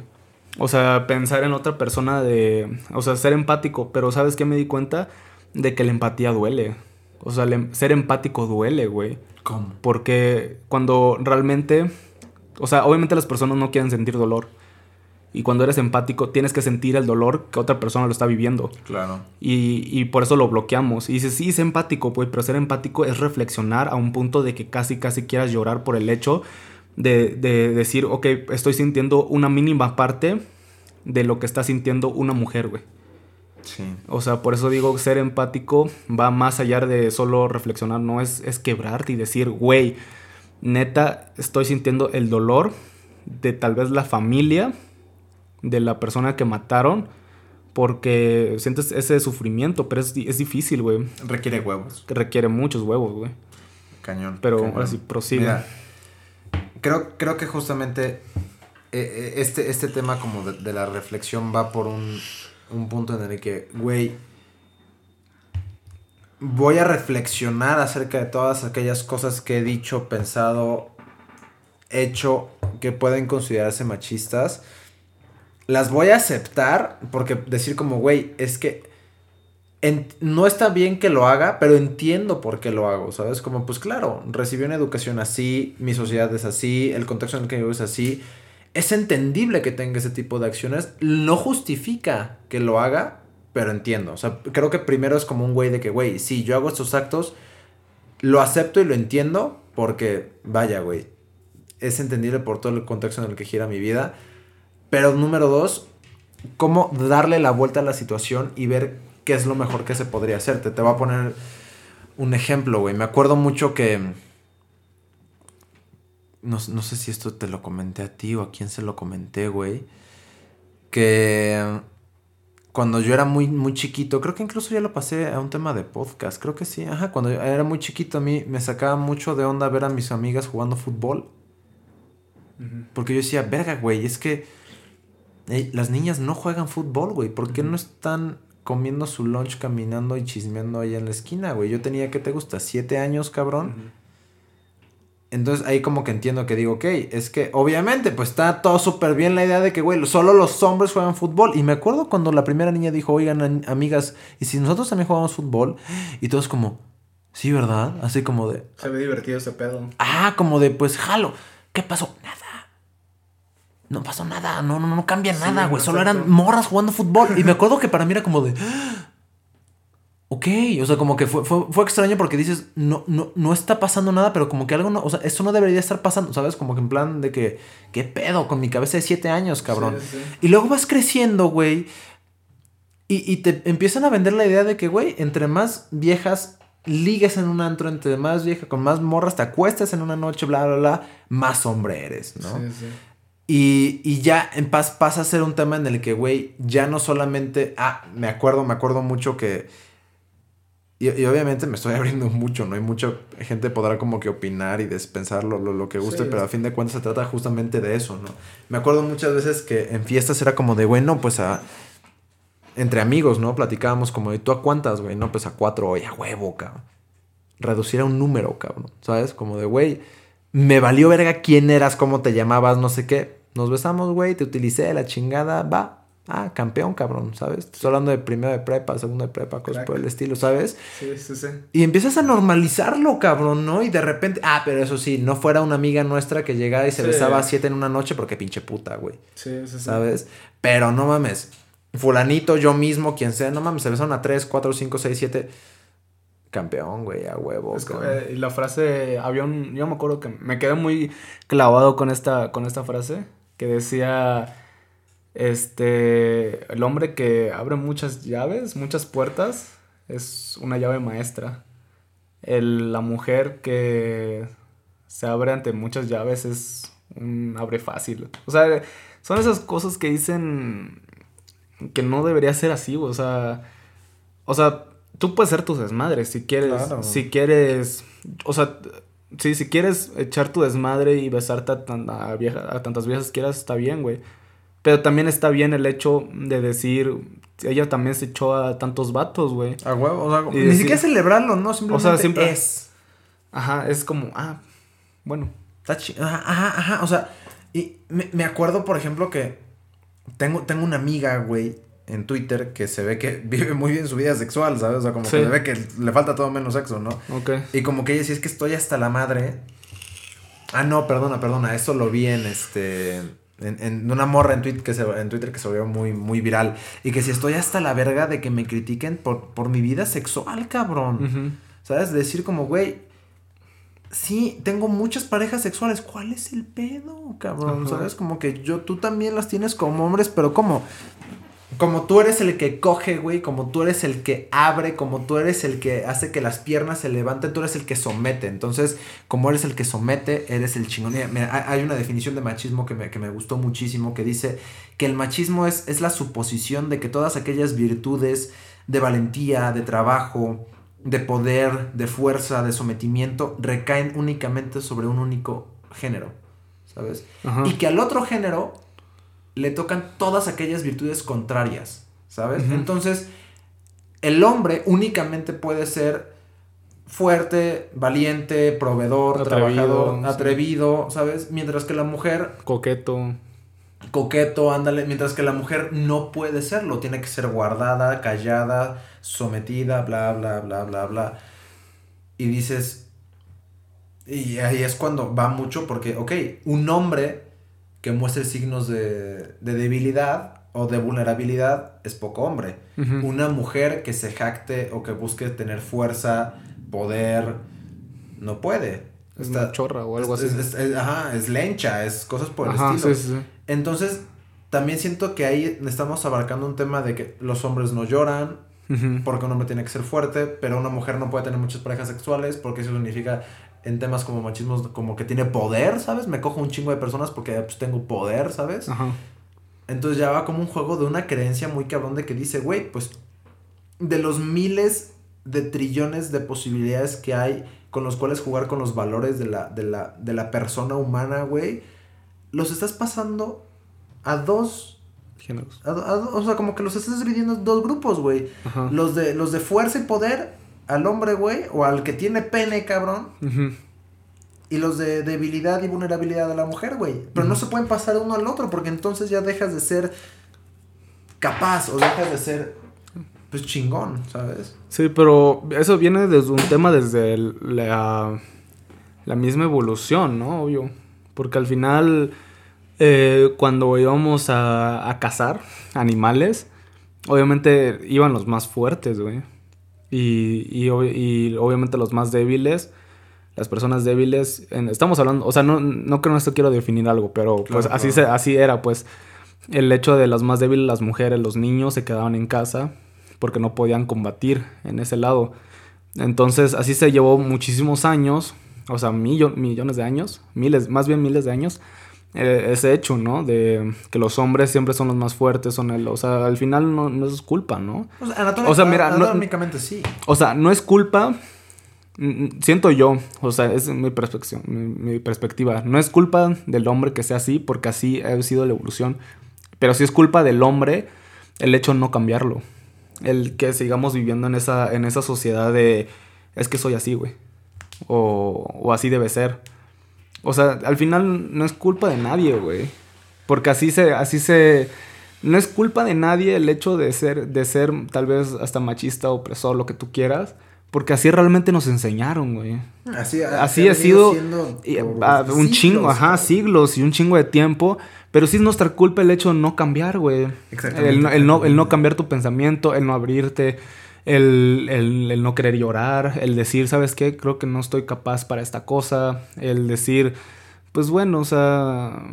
O sea, pensar en otra persona de, o sea, ser empático, pero ¿sabes qué me di cuenta? De que la empatía duele. O sea, ser empático duele, güey. ¿Cómo? Porque cuando realmente o sea, obviamente las personas no quieren sentir dolor. Y cuando eres empático, tienes que sentir el dolor que otra persona lo está viviendo. Claro. Y, por eso lo bloqueamos. Y dices, sí, es empático, pues, pero ser empático es reflexionar a un punto de que casi, casi quieras llorar por el hecho de, de decir, ok, estoy sintiendo una mínima parte de lo que está sintiendo una mujer, güey. Sí. O sea, por eso digo, ser empático va más allá de solo reflexionar, no es, es quebrarte y decir, güey, neta, estoy sintiendo el dolor de tal vez la familia de la persona que mataron, porque sientes ese sufrimiento, pero es, es difícil, güey. Requiere huevos. Requiere muchos huevos, güey. Cañón. Pero cañón. ahora sí, prosigue. Mira, creo, creo que justamente eh, eh, este, este tema como de, de la reflexión va por un, un punto en el que, güey, voy a reflexionar acerca de todas aquellas cosas que he dicho, pensado, hecho, que pueden considerarse machistas. Las voy a aceptar porque decir como, güey, es que no está bien que lo haga, pero entiendo por qué lo hago, ¿sabes? Como, pues claro, recibí una educación así, mi sociedad es así, el contexto en el que vivo es así. Es entendible que tenga ese tipo de acciones, no justifica que lo haga, pero entiendo. O sea, creo que primero es como un güey de que, güey, sí, yo hago estos actos, lo acepto y lo entiendo, porque, vaya, güey, es entendible por todo el contexto en el que gira mi vida. Pero número dos, cómo darle la vuelta a la situación y ver qué es lo mejor que se podría hacer. Te, te voy a poner un ejemplo, güey. Me acuerdo mucho que... No, no sé si esto te lo comenté a ti o a quién se lo comenté, güey. Que cuando yo era muy, muy chiquito, creo que incluso ya lo pasé a un tema de podcast, creo que sí, ajá, cuando yo era muy chiquito a mí me sacaba mucho de onda ver a mis amigas jugando fútbol. Porque yo decía, verga, güey, es que las niñas no juegan fútbol, güey. ¿Por qué no están comiendo su lunch caminando y chismeando ahí en la esquina, güey? Yo tenía, ¿qué te gusta? ¿Siete años, cabrón? Entonces ahí como que entiendo que digo, ok, es que obviamente pues está todo súper bien la idea de que, güey, solo los hombres juegan fútbol. Y me acuerdo cuando la primera niña dijo, oigan, an- amigas, ¿y si nosotros también jugamos fútbol? Y todos como, sí, ¿verdad? Así como de, Se ve divertido ese pedo. ah, como de, pues jalo. ¿Qué pasó? Nada. No pasó nada, no, no, no cambia Sí, nada, güey. Solo eran morras jugando fútbol. Y me acuerdo que para mí era como de. "Ah, Ok, o sea, como que fue, fue, fue extraño porque dices, no, no, no está pasando nada, pero como que algo no, o sea, eso no debería estar pasando, ¿sabes? Como que en plan de que, ¿qué pedo? Con mi cabeza de siete años, cabrón. Sí, sí. Y luego vas creciendo, güey. Y, y te empiezan a vender la idea de que, güey, entre más viejas ligues en un antro, entre más vieja, con más morras te acuestas en una noche, bla, bla, bla, más hombre eres, ¿no? Sí. Y, y ya en paz pasa a ser un tema en el que, güey, ya no solamente. Ah, me acuerdo, me acuerdo mucho que. Y, y obviamente me estoy abriendo mucho, ¿no? Hay mucha gente podrá como que opinar y despensar lo, lo, lo que guste, Sí. pero a fin de cuentas se trata justamente de eso, ¿no? Me acuerdo muchas veces que en fiestas era como de, bueno, pues a. Entre amigos, ¿no? Platicábamos como de, ¿tú a cuántas, güey? No, pues a cuatro, oye, a huevo, cabrón. Reducir a un número, cabrón. ¿Sabes? Como de, güey, me valió verga quién eras, cómo te llamabas, no sé qué. Nos besamos, güey, te utilicé, la chingada, va. Ah, campeón, cabrón, ¿sabes? Estoy hablando de primero de prepa, segundo de prepa, cosas Crack. por el estilo, ¿sabes? Sí, sí, sí. Y empiezas a normalizarlo, cabrón, ¿no? Y de repente, ah, pero eso sí, no fuera una amiga nuestra que llegara y se Sí. besaba a siete en una noche porque pinche puta, güey, Sí, sí, sí. ¿sabes? Pero no mames, fulanito, yo mismo, quien sea, no mames, se besaron a tres, cuatro, cinco, seis, siete. Campeón, güey, a huevo. Es eh, y la frase, había un, yo me acuerdo que me quedé muy clavado con esta, con esta frase que decía, este, el hombre que abre muchas llaves, muchas puertas, es una llave maestra. El- la mujer que se abre ante muchas llaves es un abre fácil. O sea, son esas cosas que dicen que no debería ser así, o sea, o sea, tú puedes ser tu desmadre si quieres, Claro. si quieres, o sea, sí, si quieres echar tu desmadre y besarte a, tan- a vieja- a tantas viejas quieras, está bien, güey. Pero también está bien el hecho de decir, ella también se echó a tantos vatos, güey. A huevo, o sea, ni decir- siquiera celebrarlo, ¿no? Simplemente siempre- es. Ajá, es como, ah, bueno. Está chi- Ajá, ajá, ajá. O sea, y me, me acuerdo, por ejemplo, que tengo, tengo una amiga, güey, en Twitter que se ve que vive muy bien su vida sexual, ¿sabes? O sea, como Sí. que se ve que le falta todo menos sexo, ¿no? Ok. Y como que ella decía, es que estoy hasta la madre. Ah, no, perdona, perdona. Eso lo vi en este. En, en una morra en, tweet que se, en Twitter que se volvió muy, muy viral. Y que si estoy hasta la verga de que me critiquen por, por mi vida sexual, cabrón. ¿Sabes? Decir como, güey, sí, tengo muchas parejas sexuales. ¿Cuál es el pedo, cabrón? ¿Sabes? Como que yo, tú también las tienes como hombres, pero ¿cómo? Como tú eres el que coge, güey, como tú eres el que abre, como tú eres el que hace que las piernas se levanten, tú eres el que somete. Entonces, como eres el que somete, eres el chingón. Mira, hay una definición de machismo que me, que me, gustó muchísimo que dice que el machismo es, es la suposición de que todas aquellas virtudes de valentía, de trabajo, de poder, de fuerza, de sometimiento, recaen únicamente sobre un único género, ¿sabes? Y que al otro género le tocan todas aquellas virtudes contrarias, ¿sabes? Entonces, el hombre únicamente puede ser fuerte, valiente, proveedor, trabajador, atrevido, ¿sabes? Mientras que la mujer... Coqueto. Coqueto, ándale. Mientras que la mujer no puede serlo. Tiene que ser guardada, callada, sometida, bla, bla, bla, bla, bla. Y dices... Y ahí es cuando va mucho porque, ok, un hombre que muestre signos de, debilidad o de vulnerabilidad es poco hombre. Una mujer que se jacte o que busque tener fuerza, poder, no puede. Es una chorra o algo así. ajá, es lencha, es cosas por el estilo. Entonces, también siento que ahí estamos abarcando un tema de que los hombres no lloran, porque un hombre tiene que ser fuerte, pero una mujer no puede tener muchas parejas sexuales, porque eso significa en temas como machismo, como que tiene poder, ¿sabes? Me cojo un chingo de personas porque pues, tengo poder, ¿sabes? Ajá. Entonces ya va como un juego de una creencia muy cabrón de que dice, güey, pues de los miles de trillones de posibilidades que hay con los cuales jugar con los valores de la, de la, de la persona humana, güey, los estás pasando a dos géneros. o sea, como que los estás dividiendo en dos grupos, güey. Los de, los de fuerza y poder al hombre, güey, o al que tiene pene, cabrón. Y los de debilidad y vulnerabilidad a la mujer, güey. Pero no se pueden pasar uno al otro porque entonces ya dejas de ser capaz o dejas de ser, pues, chingón, ¿sabes? Sí, pero eso viene desde un tema desde la, la misma evolución, ¿no? Obvio. Porque al final, eh, cuando íbamos a, a cazar animales, obviamente iban los más fuertes, güey. Y, y, obviamente los más débiles, las personas débiles, estamos hablando, o sea, no, no creo esto quiero definir algo, pero pues así, se, así era, pues el hecho de las más débiles, las mujeres, los niños se quedaban en casa porque no podían combatir en ese lado. Entonces así se llevó muchísimos años, o sea, millones de años, miles, más bien miles de años, ese hecho, ¿no? De que los hombres siempre son los más fuertes, son el, o sea, al final no, no es culpa, ¿no? O sea, mira, anatómicamente sí. O sea, no es culpa, mm, mm, siento yo, o sea, es mi perspectiva, mi, perspectiva, no es culpa del hombre que sea así, porque así ha sido la evolución, pero sí es culpa del hombre el hecho de no cambiarlo, el que sigamos viviendo en esa, en esa sociedad de, es que soy así, güey, o, o así debe ser. O sea, al final no es culpa de nadie, güey. Porque así se, así se. No es culpa de nadie el hecho de ser, de ser tal vez hasta machista, opresor, lo que tú quieras. Porque así realmente nos enseñaron, güey. Así, así ha sido ah, un chingo, ajá, siglos y un chingo de tiempo. Pero sí es nuestra culpa el hecho de no cambiar, güey. Exactamente. el, no, el no cambiar tu pensamiento, el no abrirte, el, el, no querer llorar, el decir, ¿sabes qué? Creo que no estoy capaz para esta cosa, el decir, pues bueno, o sea,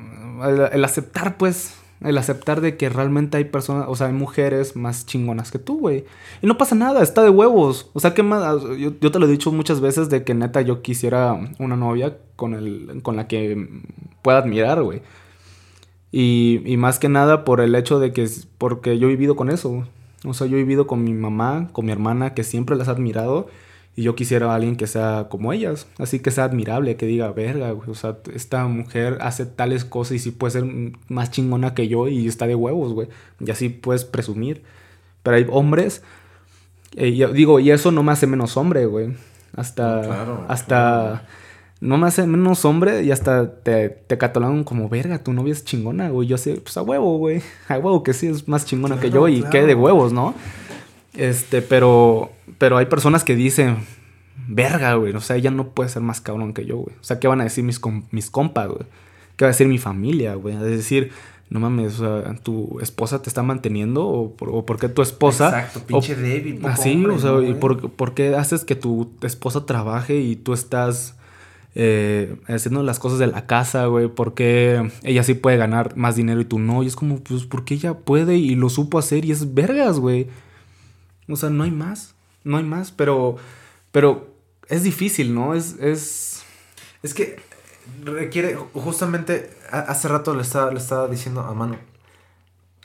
el, aceptar, pues, el aceptar de que realmente hay personas, o sea, hay mujeres más chingonas que tú, güey. Y no pasa nada, está de huevos. O sea, que más, yo, yo, te lo he dicho muchas veces de que neta yo quisiera una novia con, el, con la que pueda admirar, güey. Y, y más que nada por el hecho de que, porque yo he vivido con eso, o sea, yo he vivido con mi mamá, con mi hermana, que siempre las ha admirado. Y yo quisiera a alguien que sea como ellas. Así que sea admirable, que diga, verga, güey. O sea, esta mujer hace tales cosas y sí puede ser más chingona que yo y está de huevos, güey. Y así puedes presumir. Pero hay hombres. Eh, yo digo, y eso no me hace menos hombre, güey. Hasta. Claro, hasta no me hace menos hombre y hasta te, te catalogan como verga, tu novia es chingona, güey. Yo sé, pues a huevo, güey. A huevo que sí es más chingona que yo y qué de huevos, ¿no? Este, pero, pero hay personas que dicen, verga, güey. O sea, ella no puede ser más cabrón que yo, güey. O sea, ¿qué van a decir mis, mis compas, güey? ¿Qué va a decir mi familia, güey? Es decir, no mames, o sea, tu esposa te está manteniendo o por, qué tu esposa... Exacto, pinche débil. Así, o sea, y por, por, qué haces que tu esposa trabaje y tú estás eh, haciendo las cosas de la casa, güey, ¿por qué ella sí puede ganar más dinero y tú no? Y es como, pues, porque ella puede y lo supo hacer y es vergas, güey. O sea, no hay más, no hay más, pero, pero es difícil, ¿no? Es, es... Es que requiere, justamente, hace rato le estaba, le estaba diciendo a Manu,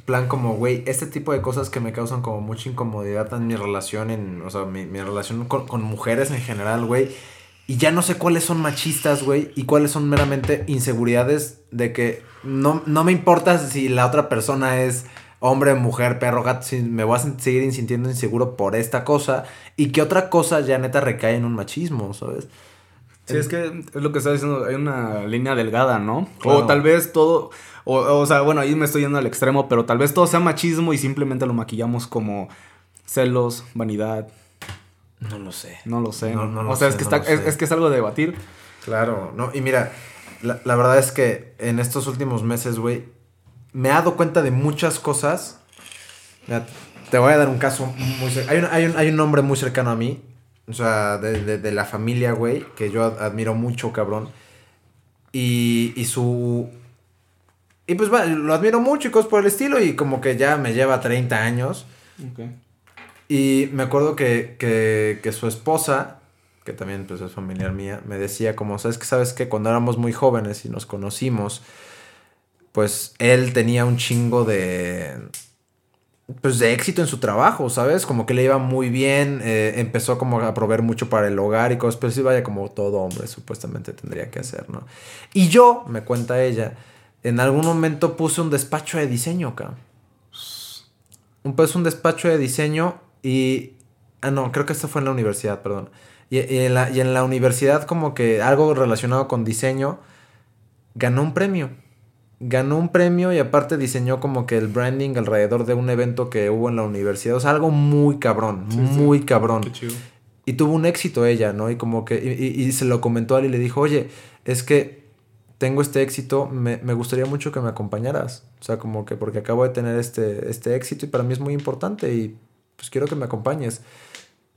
plan como, güey, este tipo de cosas que me causan como mucha incomodidad en mi relación, en, o sea, mi, mi relación con, con mujeres en general, güey y ya no sé cuáles son machistas, güey, y cuáles son meramente inseguridades de que no, no me importa si la otra persona es hombre, mujer, perro, gato, si me voy a seguir sintiendo inseguro por esta cosa y que otra cosa ya neta recae en un machismo, ¿sabes? Sí, es que es lo que estaba diciendo, hay una línea delgada, ¿no? O tal vez todo, o, o sea, bueno, ahí me estoy yendo al extremo, pero tal vez todo sea machismo y simplemente lo maquillamos como celos, vanidad, no lo sé. No lo sé. o sea, es, que está, es, que es algo de debatir. Claro, no. Y mira, la, verdad es que en estos últimos meses, güey, me he dado cuenta de muchas cosas. te voy a dar un caso muy hay un, hay, un, hay un hombre muy cercano a mí, o sea, de, de, la familia, güey, que yo admiro mucho, cabrón. Y, y su... Y pues bueno, lo admiro mucho y cosas por el estilo y como que ya me lleva 30 años. Okay. Y me acuerdo que, que, que su esposa, que también pues, es familiar mía, me decía como, ¿sabes que ¿Sabes que Cuando éramos muy jóvenes y nos conocimos, pues él tenía un chingo de... Pues de éxito en su trabajo, ¿sabes? Como que le iba muy bien, eh, empezó como a proveer mucho para el hogar y cosas, pero sí vaya como todo hombre supuestamente tendría que hacer, ¿no? Y yo, me cuenta ella, en algún momento puse un despacho de diseño acá. Un, pues un despacho de diseño y. Ah, no, creo que esto fue en la universidad, perdón. Y, en la, y en la universidad, como que algo relacionado con diseño, ganó un premio. Ganó un premio y aparte diseñó como que el branding alrededor de un evento que hubo en la universidad. O sea, algo muy cabrón, muy cabrón. Y tuvo un éxito ella, ¿no? Y como que. Y, y, se lo comentó a él y le dijo, oye, es que tengo este éxito, me, me, gustaría mucho que me acompañaras. O sea, como que porque acabo de tener este, este éxito y para mí es muy importante y pues quiero que me acompañes.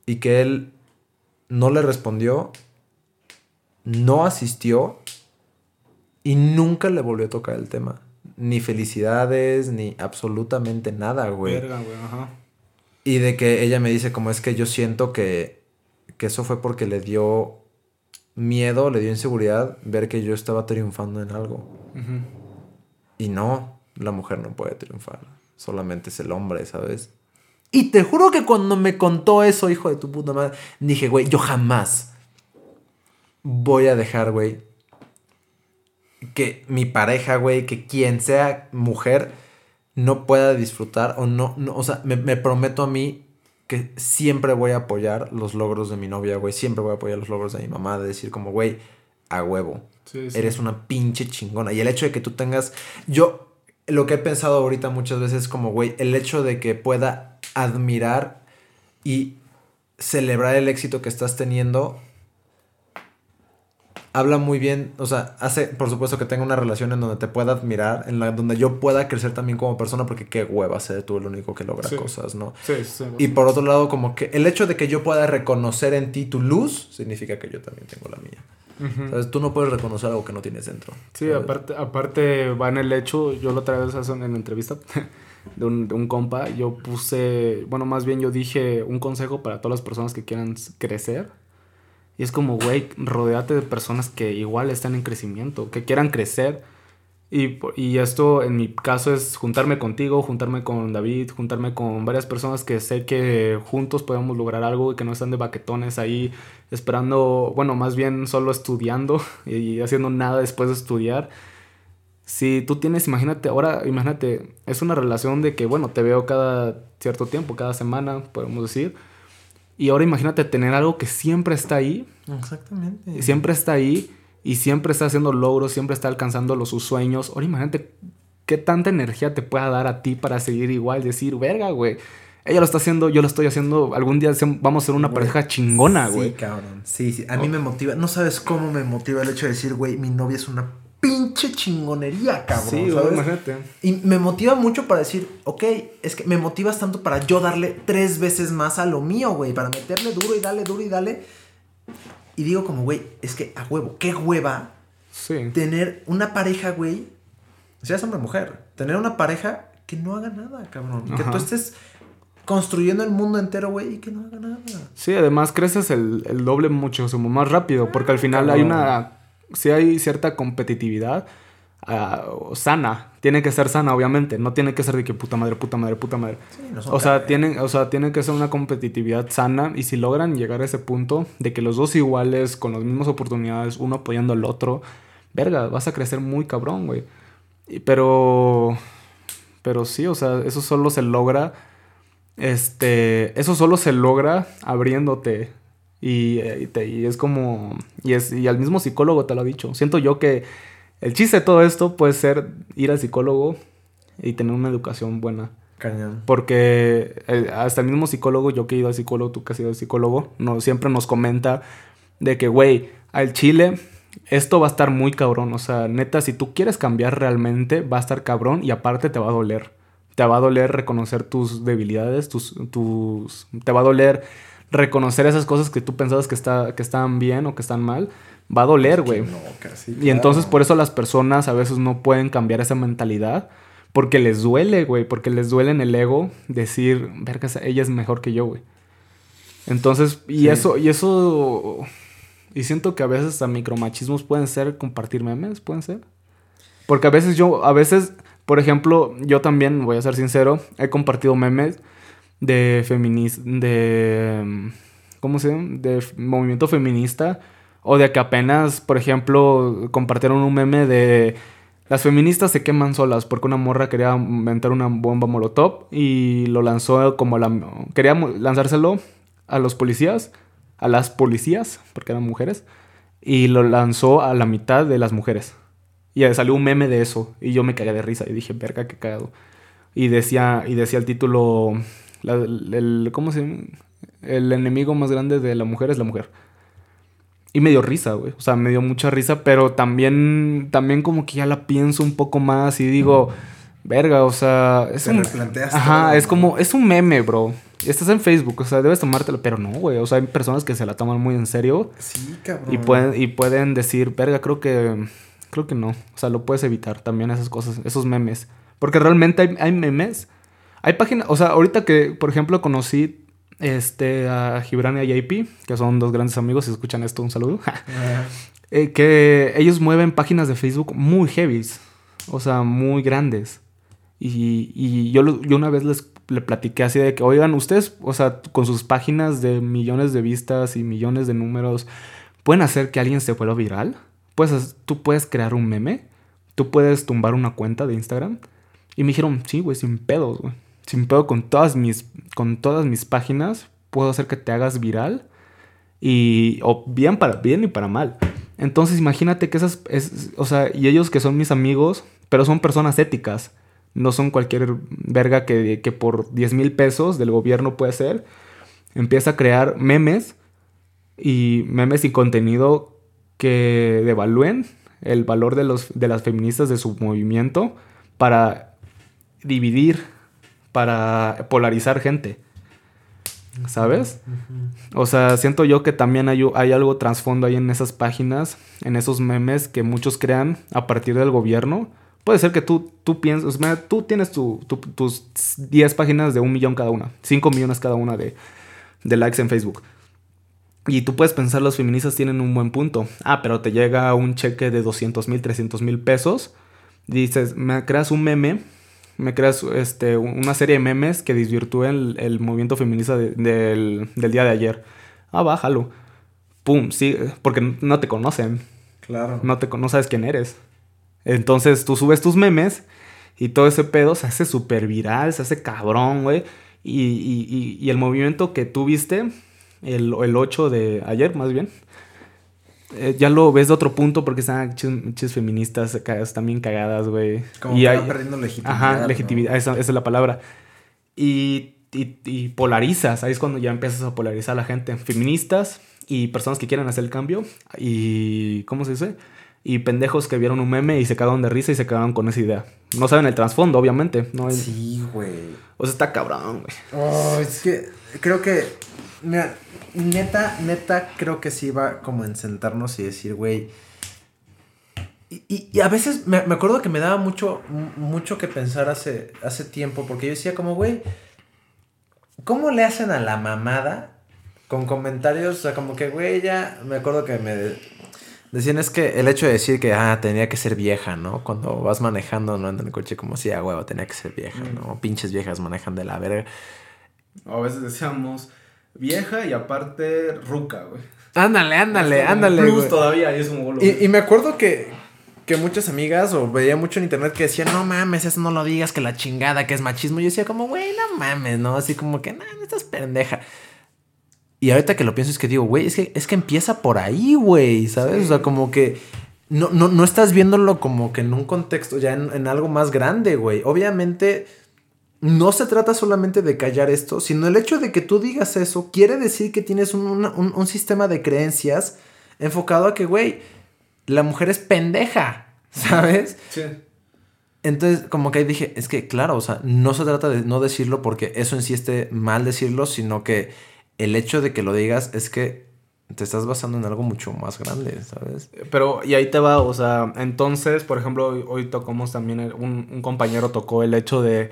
Y que él no le respondió, no asistió y nunca le volvió a tocar el tema. Ni felicidades, ni absolutamente nada, güey. güey, ajá. Y de que ella me dice como es que yo siento que, que eso fue porque le dio miedo, le dio inseguridad ver que yo estaba triunfando en algo. Y no, la mujer no puede triunfar. Solamente es el hombre, ¿sabes? Y te juro que cuando me contó eso, hijo de tu puta madre, dije, güey, yo jamás voy a dejar, güey, que mi pareja, güey, que quien sea mujer, no pueda disfrutar o no, no o sea, me, prometo a mí que siempre voy a apoyar los logros de mi novia, güey, siempre voy a apoyar los logros de mi mamá, de decir como, güey, a huevo, eres una pinche chingona. Y el hecho de que tú tengas, yo lo que he pensado ahorita muchas veces es como, güey, el hecho de que pueda admirar y celebrar el éxito que estás teniendo habla muy bien, o sea, hace por supuesto que tenga una relación en donde te pueda admirar, en la donde yo pueda crecer también como persona, porque qué hueva ser tú el único que logra cosas, ¿no? Sí, sí, y por otro lado, como que el hecho de que yo pueda reconocer en ti tu luz, significa que yo también tengo la mía. Tú no puedes reconocer algo que no tienes dentro. Sí, aparte, aparte va en el hecho, yo lo otra vez en la entrevista, de un, compa, yo puse, bueno, más bien yo dije un consejo para todas las personas que quieran crecer. Y es como, güey, rodeate de personas que igual están en crecimiento, que quieran crecer. Y, y, esto en mi caso es juntarme contigo, juntarme con David, juntarme con varias personas que sé que juntos podemos lograr algo y que no están de baquetones ahí esperando, bueno, más bien solo estudiando y haciendo nada después de estudiar si tú tienes, imagínate, ahora imagínate, es una relación de que, bueno, te veo cada cierto tiempo, cada semana, podemos decir. Y ahora imagínate tener algo que siempre está ahí. Exactamente. Siempre está ahí y siempre está haciendo logros, siempre está alcanzando los, sus sueños. Ahora imagínate qué tanta energía te pueda dar a ti para seguir igual, decir, verga, güey. Ella lo está haciendo, yo lo estoy haciendo. Algún día vamos a ser una pareja chingona, güey. Sí, cabrón. Sí, sí. A mí me motiva. No sabes cómo me motiva el hecho de decir, güey, mi novia es una pinche chingonería, cabrón. Sí, imagínate. Y me motiva mucho para decir, ok, es que me motivas tanto para yo darle tres veces más a lo mío, güey, para meterle duro y dale, duro y dale. Y digo como, güey, es que a huevo, qué hueva Sí. tener una pareja, güey, seas hombre o mujer, tener una pareja que no haga nada, cabrón. Que tú estés construyendo el mundo entero, güey, y que no haga nada. Sí, además creces el, el doble muchísimo más rápido, porque al final hay una, sí hay cierta competitividad ah, sana, tiene que ser sana, obviamente, no tiene que ser de que puta madre, puta madre, puta madre. Sí, no son O sea, tienen, o sea, tiene que ser una competitividad sana y si logran llegar a ese punto de que los dos iguales, con las mismas oportunidades, uno apoyando al otro, verga, vas a crecer muy cabrón, güey. Pero, pero sí, o sea, eso solo se logra, este, eso solo se logra abriéndote y, eh, y te- y es como, y, es, y al mismo psicólogo te lo ha dicho. Siento yo que el chiste de todo esto puede ser ir al psicólogo y tener una educación buena. Cañón. Porque el- hasta el mismo psicólogo, yo que he ido al psicólogo, tú que has ido al psicólogo, no, siempre nos comenta de que, güey, al chile, esto va a estar muy cabrón. O sea, neta, si tú quieres cambiar realmente, va a estar cabrón y aparte te va a doler. Te va a doler reconocer tus debilidades, tus, tus, te va a doler reconocer esas cosas que tú pensabas que, está, que estaban bien o que están mal. Va a doler, güey. No, casi. Y entonces por eso las personas a veces no pueden cambiar esa mentalidad. Porque les duele, güey. Porque les duele en el ego decir, verga, ella es mejor que yo, güey. Entonces, y Sí. eso, y eso. Y siento que a veces hasta micromachismos pueden ser compartir memes, pueden ser. Porque a veces yo, a veces, por ejemplo, yo también, voy a ser sincero, he compartido memes de feminismo, de, ¿cómo se llama? De movimiento feminista. O de que apenas, por ejemplo, compartieron un meme de las feministas se queman solas porque una morra quería inventar una bomba molotov y lo lanzó como la... Quería lanzárselo a los policías, a las policías, porque eran mujeres, y lo lanzó a la mitad de las mujeres. Y salió un meme de eso y yo me cagué de risa y dije, verga, qué cagado. Y decía, y decía el título, la- el, ¿cómo se llama? El enemigo más grande de la mujer es la mujer. Y me dio risa, güey. O sea, me dio mucha risa, pero también, también como que ya la pienso un poco más y digo, verga, o sea, es Te un... replanteas Ajá, todo, es ¿no? como, es un meme, bro. Estás en Facebook, o sea, debes tomártelo, pero no, güey. O sea, hay personas que se la toman muy en serio Sí, cabrón. y pueden, y pueden decir, verga, creo que, creo que no. O sea, lo puedes evitar también esas cosas, esos memes. Porque realmente hay, hay memes. Hay páginas, o sea, ahorita que, por ejemplo, conocí este, a Gibran y a JP, que son dos grandes amigos, si escuchan esto, un saludo. Eh, que ellos mueven páginas de Facebook muy heavies, o sea, muy grandes. Y, y yo, yo una vez les le platiqué así de que, oigan, ustedes, o sea, con sus páginas de millones de vistas y millones de números, ¿pueden hacer que alguien se vuelva viral? Pues tú puedes crear un meme, tú puedes tumbar una cuenta de Instagram. Y me dijeron, sí, güey, sin pedos, güey. Sin pedo con todas mis, con todas mis páginas, puedo hacer que te hagas viral. Y, o bien para bien y para mal. Entonces imagínate que esas, es, o sea, y ellos que son mis amigos, pero son personas éticas. No son cualquier verga que, que por 10 mil pesos del gobierno puede ser. Empieza a crear memes y memes y contenido que devalúen el valor de, los, de las feministas de su movimiento para dividir, para polarizar gente. ¿Sabes? O sea, siento yo que también hay, hay algo trasfondo ahí en esas páginas, en esos memes que muchos crean a partir del gobierno. Puede ser que tú, tú pienses, tú tienes tu- tu- tus 10 páginas de un millón cada una, 5 millones cada una de, de likes en Facebook. Y tú puedes pensar, los feministas tienen un buen punto. Ah, pero te llega un cheque de 200 mil, 300 mil pesos. Dices, me creas un meme, me creas este, una serie de memes que desvirtúen el, el movimiento feminista de- del, del día de ayer. Ah, bájalo. Pum, sí, porque no te conocen. Claro. No, te, no sabes quién eres. Entonces tú subes tus memes y todo ese pedo se hace súper viral, se hace cabrón, güey. Y, y- y- y el movimiento que tú viste, el, el 8 de ayer más bien, eh, ya lo ves de otro punto porque están chis feministas acá, están bien cagadas, güey. Como y que hay- va perdiendo legitimidad. Ajá, ¿no? legitimidad, esa, esa es la palabra. Y, y- y polarizas, ahí es cuando ya empiezas a polarizar a la gente. Feministas y personas que quieren hacer el cambio. Y, ¿cómo se dice? Y pendejos que vieron un meme y se cagaron de risa y se cagaron con esa idea. No saben el trasfondo, obviamente. No hay- Sí, güey. O sea, está cabrón, güey. Oh, es que creo que Mira, neta, neta, creo que sí va como en sentarnos y decir, güey. Y, y, a veces me, me, acuerdo que me daba mucho, mucho que pensar hace, hace tiempo, porque yo decía como, güey, ¿cómo le hacen a la mamada con comentarios? O sea, como que, güey, ya me acuerdo que me decían es que el hecho de decir que, ah, tenía que ser vieja, ¿no? Cuando vas manejando, ¿no? En el coche, como si, ah, huevo, tenía que ser vieja, ¿no? Mm. Pinches viejas manejan de la verga. A veces decíamos vieja y aparte ruca, güey. Ándale, ándale, ándale. Plus todavía, y es un y, y me acuerdo que, que muchas amigas o veía mucho en internet que decían, no mames, eso no lo digas, que la chingada, que es machismo. Y yo decía como, güey, no mames, ¿no? Así como que, no, no estás pendeja. Y ahorita que lo pienso es que digo, güey, es que, es que empieza por ahí, güey, ¿sabes? O sea, como que no, no, no, estás viéndolo como que en un contexto, ya en, en algo más grande, güey. Obviamente no se trata solamente de callar esto, sino el hecho de que tú digas eso quiere decir que tienes un, un, un sistema de creencias enfocado a que, güey, la mujer es pendeja, ¿sabes? Sí. Entonces, como que ahí dije, es que claro, o sea, no se trata de no decirlo porque eso en sí esté mal decirlo, sino que el hecho de que lo digas es que te estás basando en algo mucho más grande, ¿sabes? Pero, y ahí te va, o sea, entonces, por ejemplo, hoy, tocamos también, un, un, compañero tocó el hecho de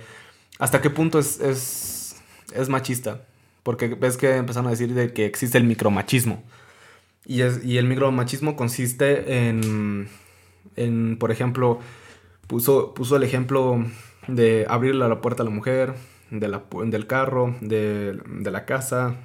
hasta qué punto es, es, es machista. Porque ves que empezaron a decir de que existe el micromachismo. Y, es, y el micromachismo consiste en, en, por ejemplo, puso, puso el ejemplo de abrirle la puerta a la mujer, de la, del carro, de, de, la casa,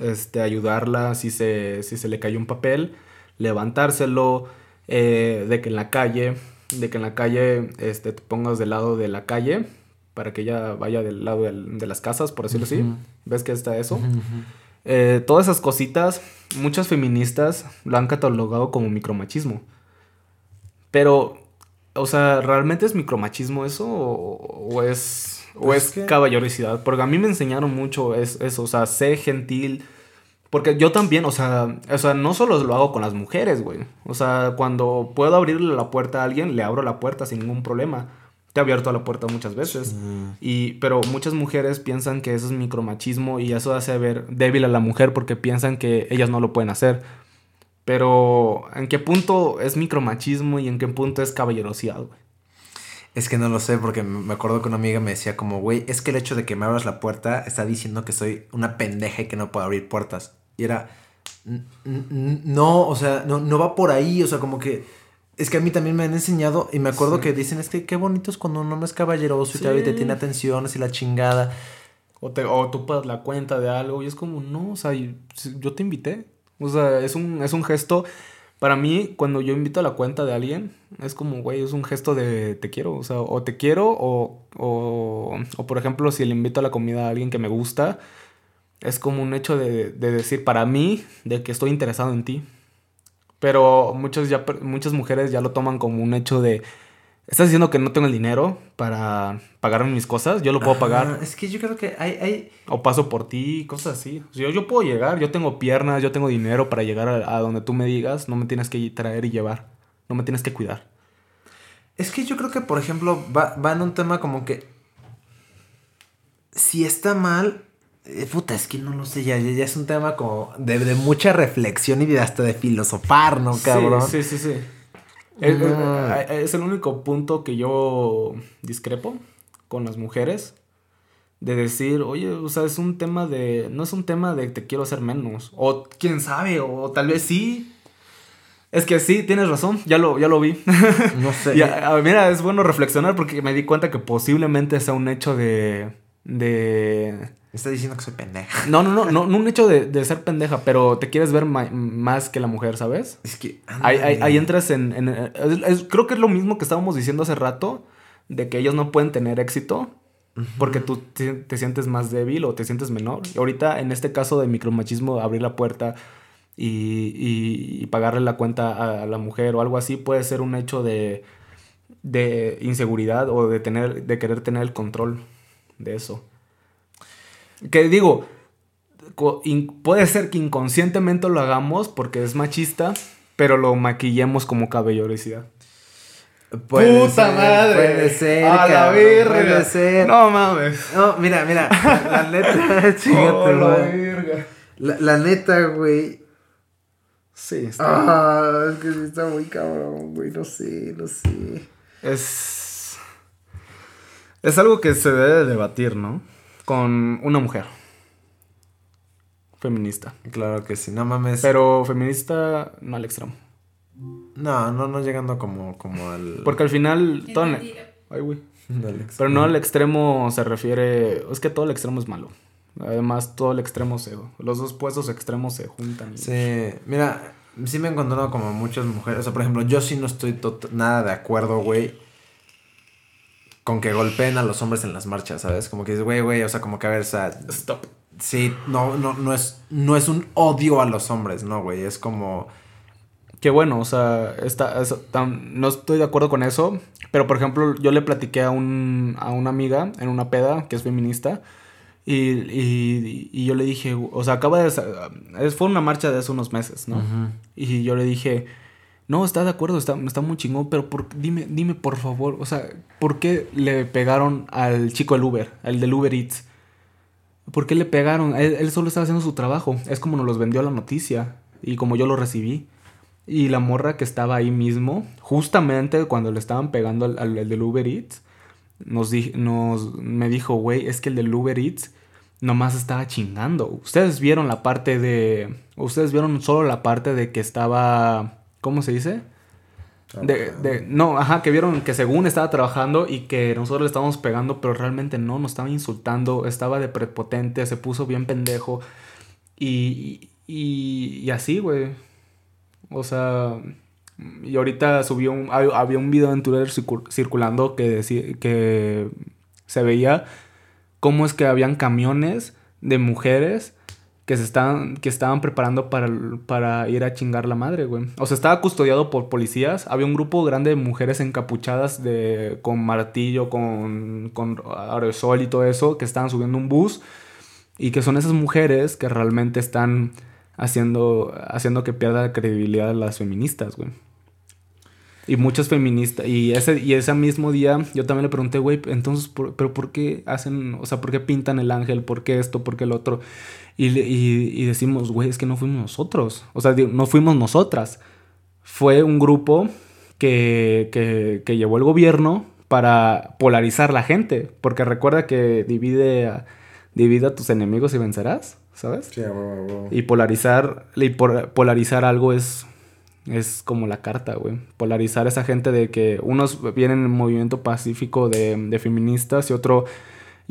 este, ayudarla si se, si se le cayó un papel, levantárselo, eh, de que en la calle, de que en la calle este, te pongas del lado de la calle para que ella vaya del lado de las casas, por decirlo así. ¿Ves que está eso? Eh, todas esas cositas, muchas feministas lo han catalogado como micromachismo. Pero, o sea, ¿realmente es micromachismo eso o, es, o pues es caballerosidad? Porque a mí me enseñaron mucho eso, o sea, sé gentil. Porque yo también, o sea, o sea, no solo lo hago con las mujeres, güey. O sea, cuando puedo abrirle la puerta a alguien, le abro la puerta sin ningún problema te ha abierto la puerta muchas veces. Y, pero muchas mujeres piensan que eso es micromachismo y eso hace ver débil a la mujer porque piensan que ellas no lo pueden hacer. Pero, ¿en qué punto es micromachismo y en qué punto es caballerosidad, güey? Es que no lo sé, porque me acuerdo que una amiga me decía como, güey, es que el hecho de que me abras la puerta está diciendo que soy una pendeja y que no puedo abrir puertas. Y era, no, o sea, no, no va por ahí, o sea, como que es que a mí también me han enseñado y me acuerdo que dicen es que qué bonito es cuando un hombre es caballeroso y te tiene atenciones y la chingada. O, te, o tú pagas la cuenta de algo y es como, no, o sea, yo te invité. O sea, es un, es un gesto. Para mí, cuando yo invito a la cuenta de alguien, es como, güey, es un gesto de te quiero. O sea, o te quiero o, o, o por ejemplo, si le invito a la comida a alguien que me gusta, es como un hecho de, de decir para mí de que estoy interesado en ti. Pero muchas, ya, muchas mujeres ya lo toman como un hecho de... Estás diciendo que no tengo el dinero para pagarme mis cosas, yo lo puedo pagar. Es que yo creo que hay, hay... O paso por ti, cosas así. yo, yo puedo llegar, yo tengo piernas, yo tengo dinero para llegar a, donde tú me digas, no me tienes que traer y llevar, no me tienes que cuidar. Es que yo creo que, por ejemplo, va, va en un tema como que... Si está mal, eh, puta, es que no lo sé, ya, ya es un tema como de, mucha reflexión y de hasta de filosofar, ¿no, cabrón? Sí, sí, sí. Es, el único punto que yo discrepo con las mujeres. De decir, oye, o sea, es un tema de. No es un tema de te quiero hacer menos. O quién sabe, o tal vez sí. Es que sí, tienes razón, ya lo, ya lo vi. No sé. mira, es bueno reflexionar porque me di cuenta que posiblemente sea un hecho de. de Está diciendo que soy pendeja. No, no, no, no, no un hecho de, ser pendeja, pero te quieres ver más que la mujer, ¿sabes? Es que... Ahí, entras en... creo que es lo mismo que estábamos diciendo hace rato, de que ellos no pueden tener éxito porque tú te, sientes más débil o te sientes menor. Y ahorita, en este caso de micromachismo, abrir la puerta y, y, pagarle la cuenta a la mujer o algo así puede ser un hecho de, de inseguridad o de, tener, de querer tener el control de eso. Que digo, puede ser que inconscientemente lo hagamos porque es machista, pero lo maquillemos como caballerosidad. Puta madre. Puede ser. A la verga. Puede ser. No mames. No, mira, mira. La, letra. oh, la verga. La, la neta, güey. Sí, está. Ah, es que sí está muy cabrón, güey. No sé, no sé. Es. Es algo que se debe debatir, ¿no? Con una mujer. Feminista. Claro que sí, no mames. Pero feminista no al extremo. No, no, no llegando como, como al. Porque al final. Todo en-. Ay, güey. Pero no al extremo se refiere. Es que todo el extremo es malo. Además, todo el extremo se. Los dos puestos extremos se juntan. y- Sí, mira, sí me he encontrado como muchas mujeres. O sea, por ejemplo, yo sí no estoy tot- nada de acuerdo, güey, con que golpeen a los hombres en las marchas, ¿sabes? Como que dices, güey, güey, o sea, como que a ver, o sea, Stop. sí, no, no, no es, no es un odio a los hombres, no, güey, es como, Que bueno, o sea, está, es- tam- no estoy de acuerdo con eso. Pero por ejemplo, yo le platiqué a, un, a una amiga en una peda que es feminista. Y, y, y yo le dije, o sea, acaba de. Fue una marcha de hace unos meses, ¿no? Y yo le dije, no, está de acuerdo, está, está muy chingón, pero por, dime, dime por favor, o sea, ¿por qué le pegaron al chico del Uber, al del Uber Eats? ¿Por qué le pegaron? Él, solo estaba haciendo su trabajo. Es como nos los vendió la noticia y como yo lo recibí. Y la morra que estaba ahí mismo, justamente cuando le estaban pegando al, al- al del Uber Eats, nos, di- nos me dijo, güey, es que el del Uber Eats nomás estaba chingando. Ustedes vieron la parte de... Ustedes vieron solo la parte de que estaba... ¿Cómo se dice? De, de- no, ajá, que vieron que según estaba trabajando y que nosotros le estábamos pegando, pero realmente no, nos estaba insultando, estaba de prepotente, se puso bien pendejo. Y, y, y así, güey. O sea, y ahorita subió un, hab- había un video en Twitter circu- circulando que, decía, que se veía cómo es que habían camiones de mujeres que se estaban, que estaban preparando para, para ir a chingar la madre, güey. O sea, estaba custodiado por policías. Había un grupo grande de mujeres encapuchadas de, con martillo, con, con aerosol y todo eso, que estaban subiendo un bus. Y que son esas mujeres que realmente están haciendo, haciendo que pierda la credibilidad las feministas, güey. Y muchas feministas. Y ese, y ese mismo día yo también le pregunté, güey, entonces, por- ¿pero por qué hacen, o sea, por qué pintan el ángel? ¿Por qué esto? ¿Por qué el otro? Y, y, y decimos, güey, es que no fuimos nosotros. O sea, no fuimos nosotras. Fue un grupo que, que, que llevó el gobierno para polarizar la gente. Porque recuerda que divide a, divide a tus enemigos y vencerás, ¿sabes? Sí, a huevo. Y polarizar, y por- polarizar algo es, es como la carta, güey. Polarizar a esa gente de que unos vienen en el movimiento pacífico de, de feministas y otro,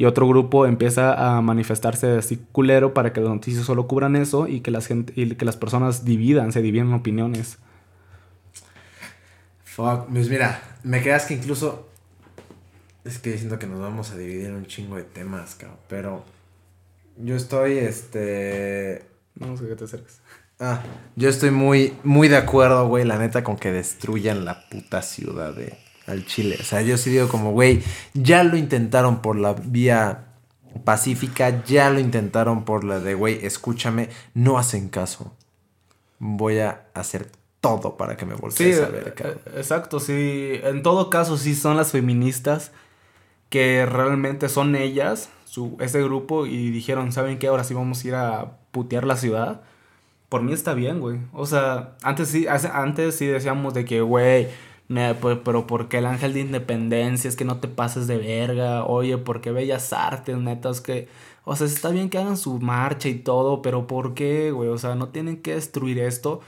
y otro grupo empieza a manifestarse así culero para que las noticias solo cubran eso y que, las gente, y que las personas dividan, se dividen en opiniones. Fuck, pues mira, me quedas que incluso. Es que siento que nos vamos a dividir en un chingo de temas, cabrón. Pero. Yo estoy, este. No sé qué te acerques. Ah, yo estoy muy, muy de acuerdo, güey, la neta, con que destruyan la puta ciudad de al Chile. O sea, yo sí digo como, güey, ya lo intentaron por la vía pacífica, ya lo intentaron por la de, güey, escúchame, no hacen caso. Voy a hacer todo para que me Sí, voltees a ver, eh, cabrón. exacto, sí. En todo caso, sí son las feministas que realmente son ellas, su, ese grupo, y dijeron, ¿saben qué? Ahora sí vamos a ir a putear la ciudad. Por mí está bien, güey. O sea, antes sí, antes sí decíamos de que, güey, pero ¿por qué el ángel de independencia? Es que no te pases de verga. Oye, ¿por qué bellas artes, neta? Es que, o sea, está bien que hagan su marcha y todo, pero ¿por qué, güey? O sea, no tienen que destruir esto.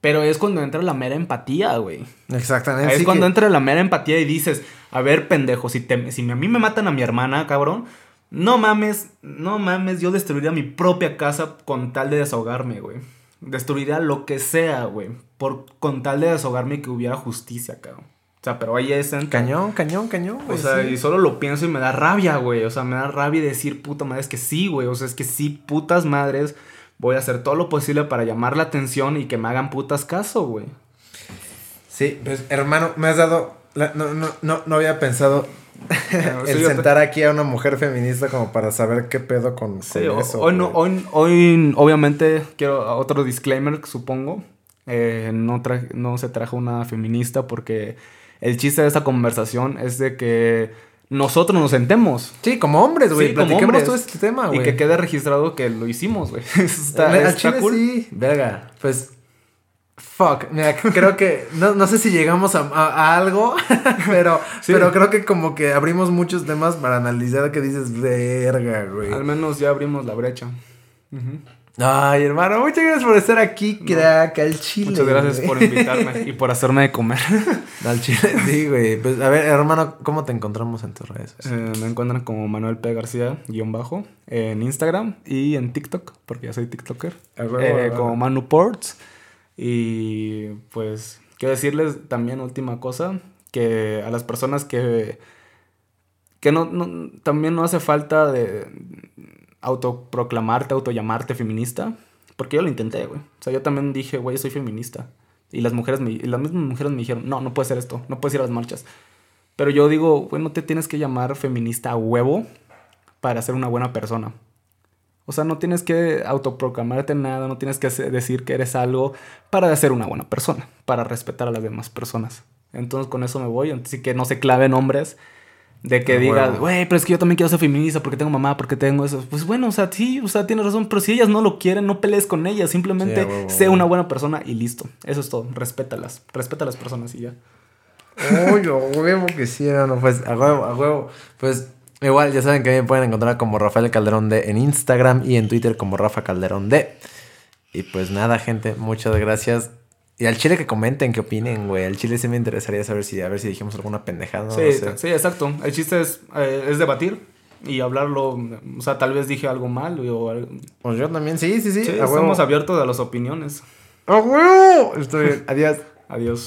Pero es cuando entra la mera empatía, güey. Exactamente. Es cuando que- entra la mera empatía y dices, a ver, pendejo, si, te, si a mí me matan a mi hermana, cabrón, no mames, no mames, yo destruiría mi propia casa con tal de desahogarme, güey. Destruiría lo que sea, güey, por con tal de desahogarme y que hubiera justicia, cabrón. O sea, pero ahí es Cañón, cañón, cañón, o güey, sea, sí. y solo lo pienso y me da rabia, güey. O sea, me da rabia decir, puta madre, es que sí, güey. O sea, es que sí, putas madres. Voy a hacer todo lo posible para llamar la atención y que me hagan putas caso, güey. Sí, pues hermano, me has dado. la- no, no, no, no había pensado el sentar aquí a una mujer feminista como para saber qué pedo con, Sí, con o- eso. hoy, no, hoy, hoy, obviamente, quiero otro disclaimer, supongo. Eh, no, tra- no se trajo una feminista porque el chiste de esta conversación es de que nosotros nos sentemos. Sí, como hombres, güey. Sí, como platiquemos hombres. todo este tema, güey. Y que quede registrado que lo hicimos, güey. Está, Al está chile cool. sí. Verga, pues. Fuck. Mira, creo que. No, no sé si llegamos a, a- a algo, pero, Sí. pero creo que como que abrimos muchos temas para analizar que dices, verga, güey. Al menos ya abrimos la brecha. Ay, hermano, muchas gracias por estar aquí, crack, al chile. Muchas gracias güey. por invitarme y por hacerme de comer. Al chile, sí, güey. Pues, a ver, hermano, ¿cómo te encontramos en tus redes? Eh, me encuentran como Manuel P. García, guion bajo, en Instagram y en TikTok, porque ya soy TikToker. Eh, como Manu Ports. Y pues quiero decirles también última cosa, que a las personas que, que no, no- también no hace falta de autoproclamarte, autollamarte feminista, porque yo lo intenté, güey. O sea, yo también dije, güey, soy feminista. Y las mujeres me, y las mismas mujeres me dijeron, no, no puedes hacer esto, no puedes ir a las marchas. Pero yo digo, güey, no te tienes que llamar feminista a huevo para ser una buena persona. O sea, no tienes que autoproclamarte nada, no tienes que decir que eres algo para ser una buena persona, para respetar a las demás personas. Entonces con eso me voy, así que no se claven hombres de que A digas, güey, pero es que yo también quiero ser feminista porque tengo mamá, porque tengo eso. Pues bueno, o sea, sí, o sea, tienes razón, pero si ellas no lo quieren, no pelees con ellas, simplemente Sí, sé una buena persona y listo. Eso es todo, respétalas, respeta a las personas y ya. Uy, a huevo que sí, hermano. Pues a huevo, a huevo. Pues igual, ya saben que me pueden encontrar como Rafael Calderón D en Instagram y en Twitter como Rafa Calderón D. Y pues nada, gente, muchas gracias. Y al chile que comenten, que opinen, güey. Al chile sí me interesaría saber si, a ver si dijimos alguna pendejada. No, sí, No sé. sí, exacto. El chiste es, eh, es debatir y hablarlo. O sea, tal vez dije algo mal o. Pues yo también, sí, sí, sí. Sí, estamos abiertos a las opiniones. ¡A huevo! Estoy bien. Adiós. Adiós.